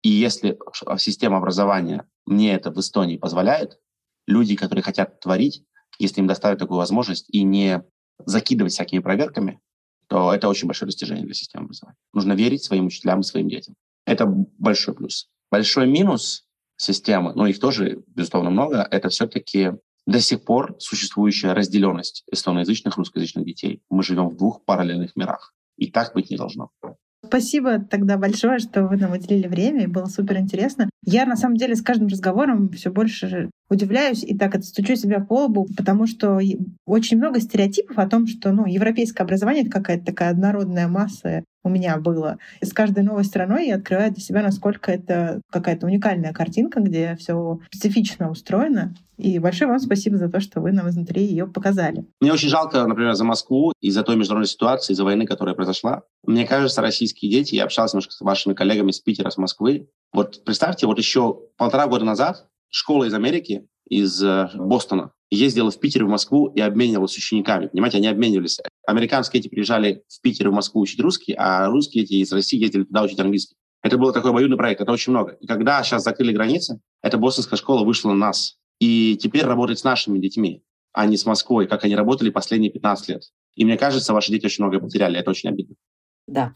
И если система образования мне это в Эстонии позволяет, люди, которые хотят творить, если им доставят такую возможность и не закидывать всякими проверками, то это очень большое достижение для системы образования. Нужно верить своим учителям и своим детям. Это большой плюс. Большой минус системы, но их тоже, безусловно, много, это все-таки до сих пор существующая разделенность эстоноязычных и русскоязычных детей. Мы живем в двух параллельных мирах. И так быть не должно. Спасибо тогда большое, что вы нам уделили время, и было супер интересно. Я на самом деле с каждым разговором все больше удивляюсь и так отстучу себя по лбу, потому что очень много стереотипов о том, что ну, европейское образование — это какая-то такая однородная масса у меня было. И с каждой новой страной я открываю для себя, насколько это какая-то уникальная картинка, где все специфично устроено. И большое вам спасибо за то, что вы нам изнутри ее показали. Мне очень жалко, например, за Москву из-за той международной ситуации, из-за войны, которая произошла. Мне кажется, российские дети, я общался немножко с вашими коллегами из Питера, с Москвы. Вот представьте, вот еще полтора года назад школа из Америки, из э, Бостона, ездила в Питер в Москву и обменивалась с учениками. Понимаете, они обменивались. Американские эти приезжали в Питер и в Москву учить русский, а русские эти из России ездили туда учить английский. Это был такой обоюдный проект, это очень много. И когда сейчас закрыли границы, эта бостонская школа вышла на нас. И теперь работает с нашими детьми, а не с Москвой, как они работали последние 15 лет. И мне кажется, ваши дети очень многое потеряли. Это очень обидно. Да.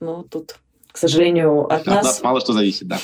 Ну, тут, к сожалению, от, от нас... нас мало что зависит, да.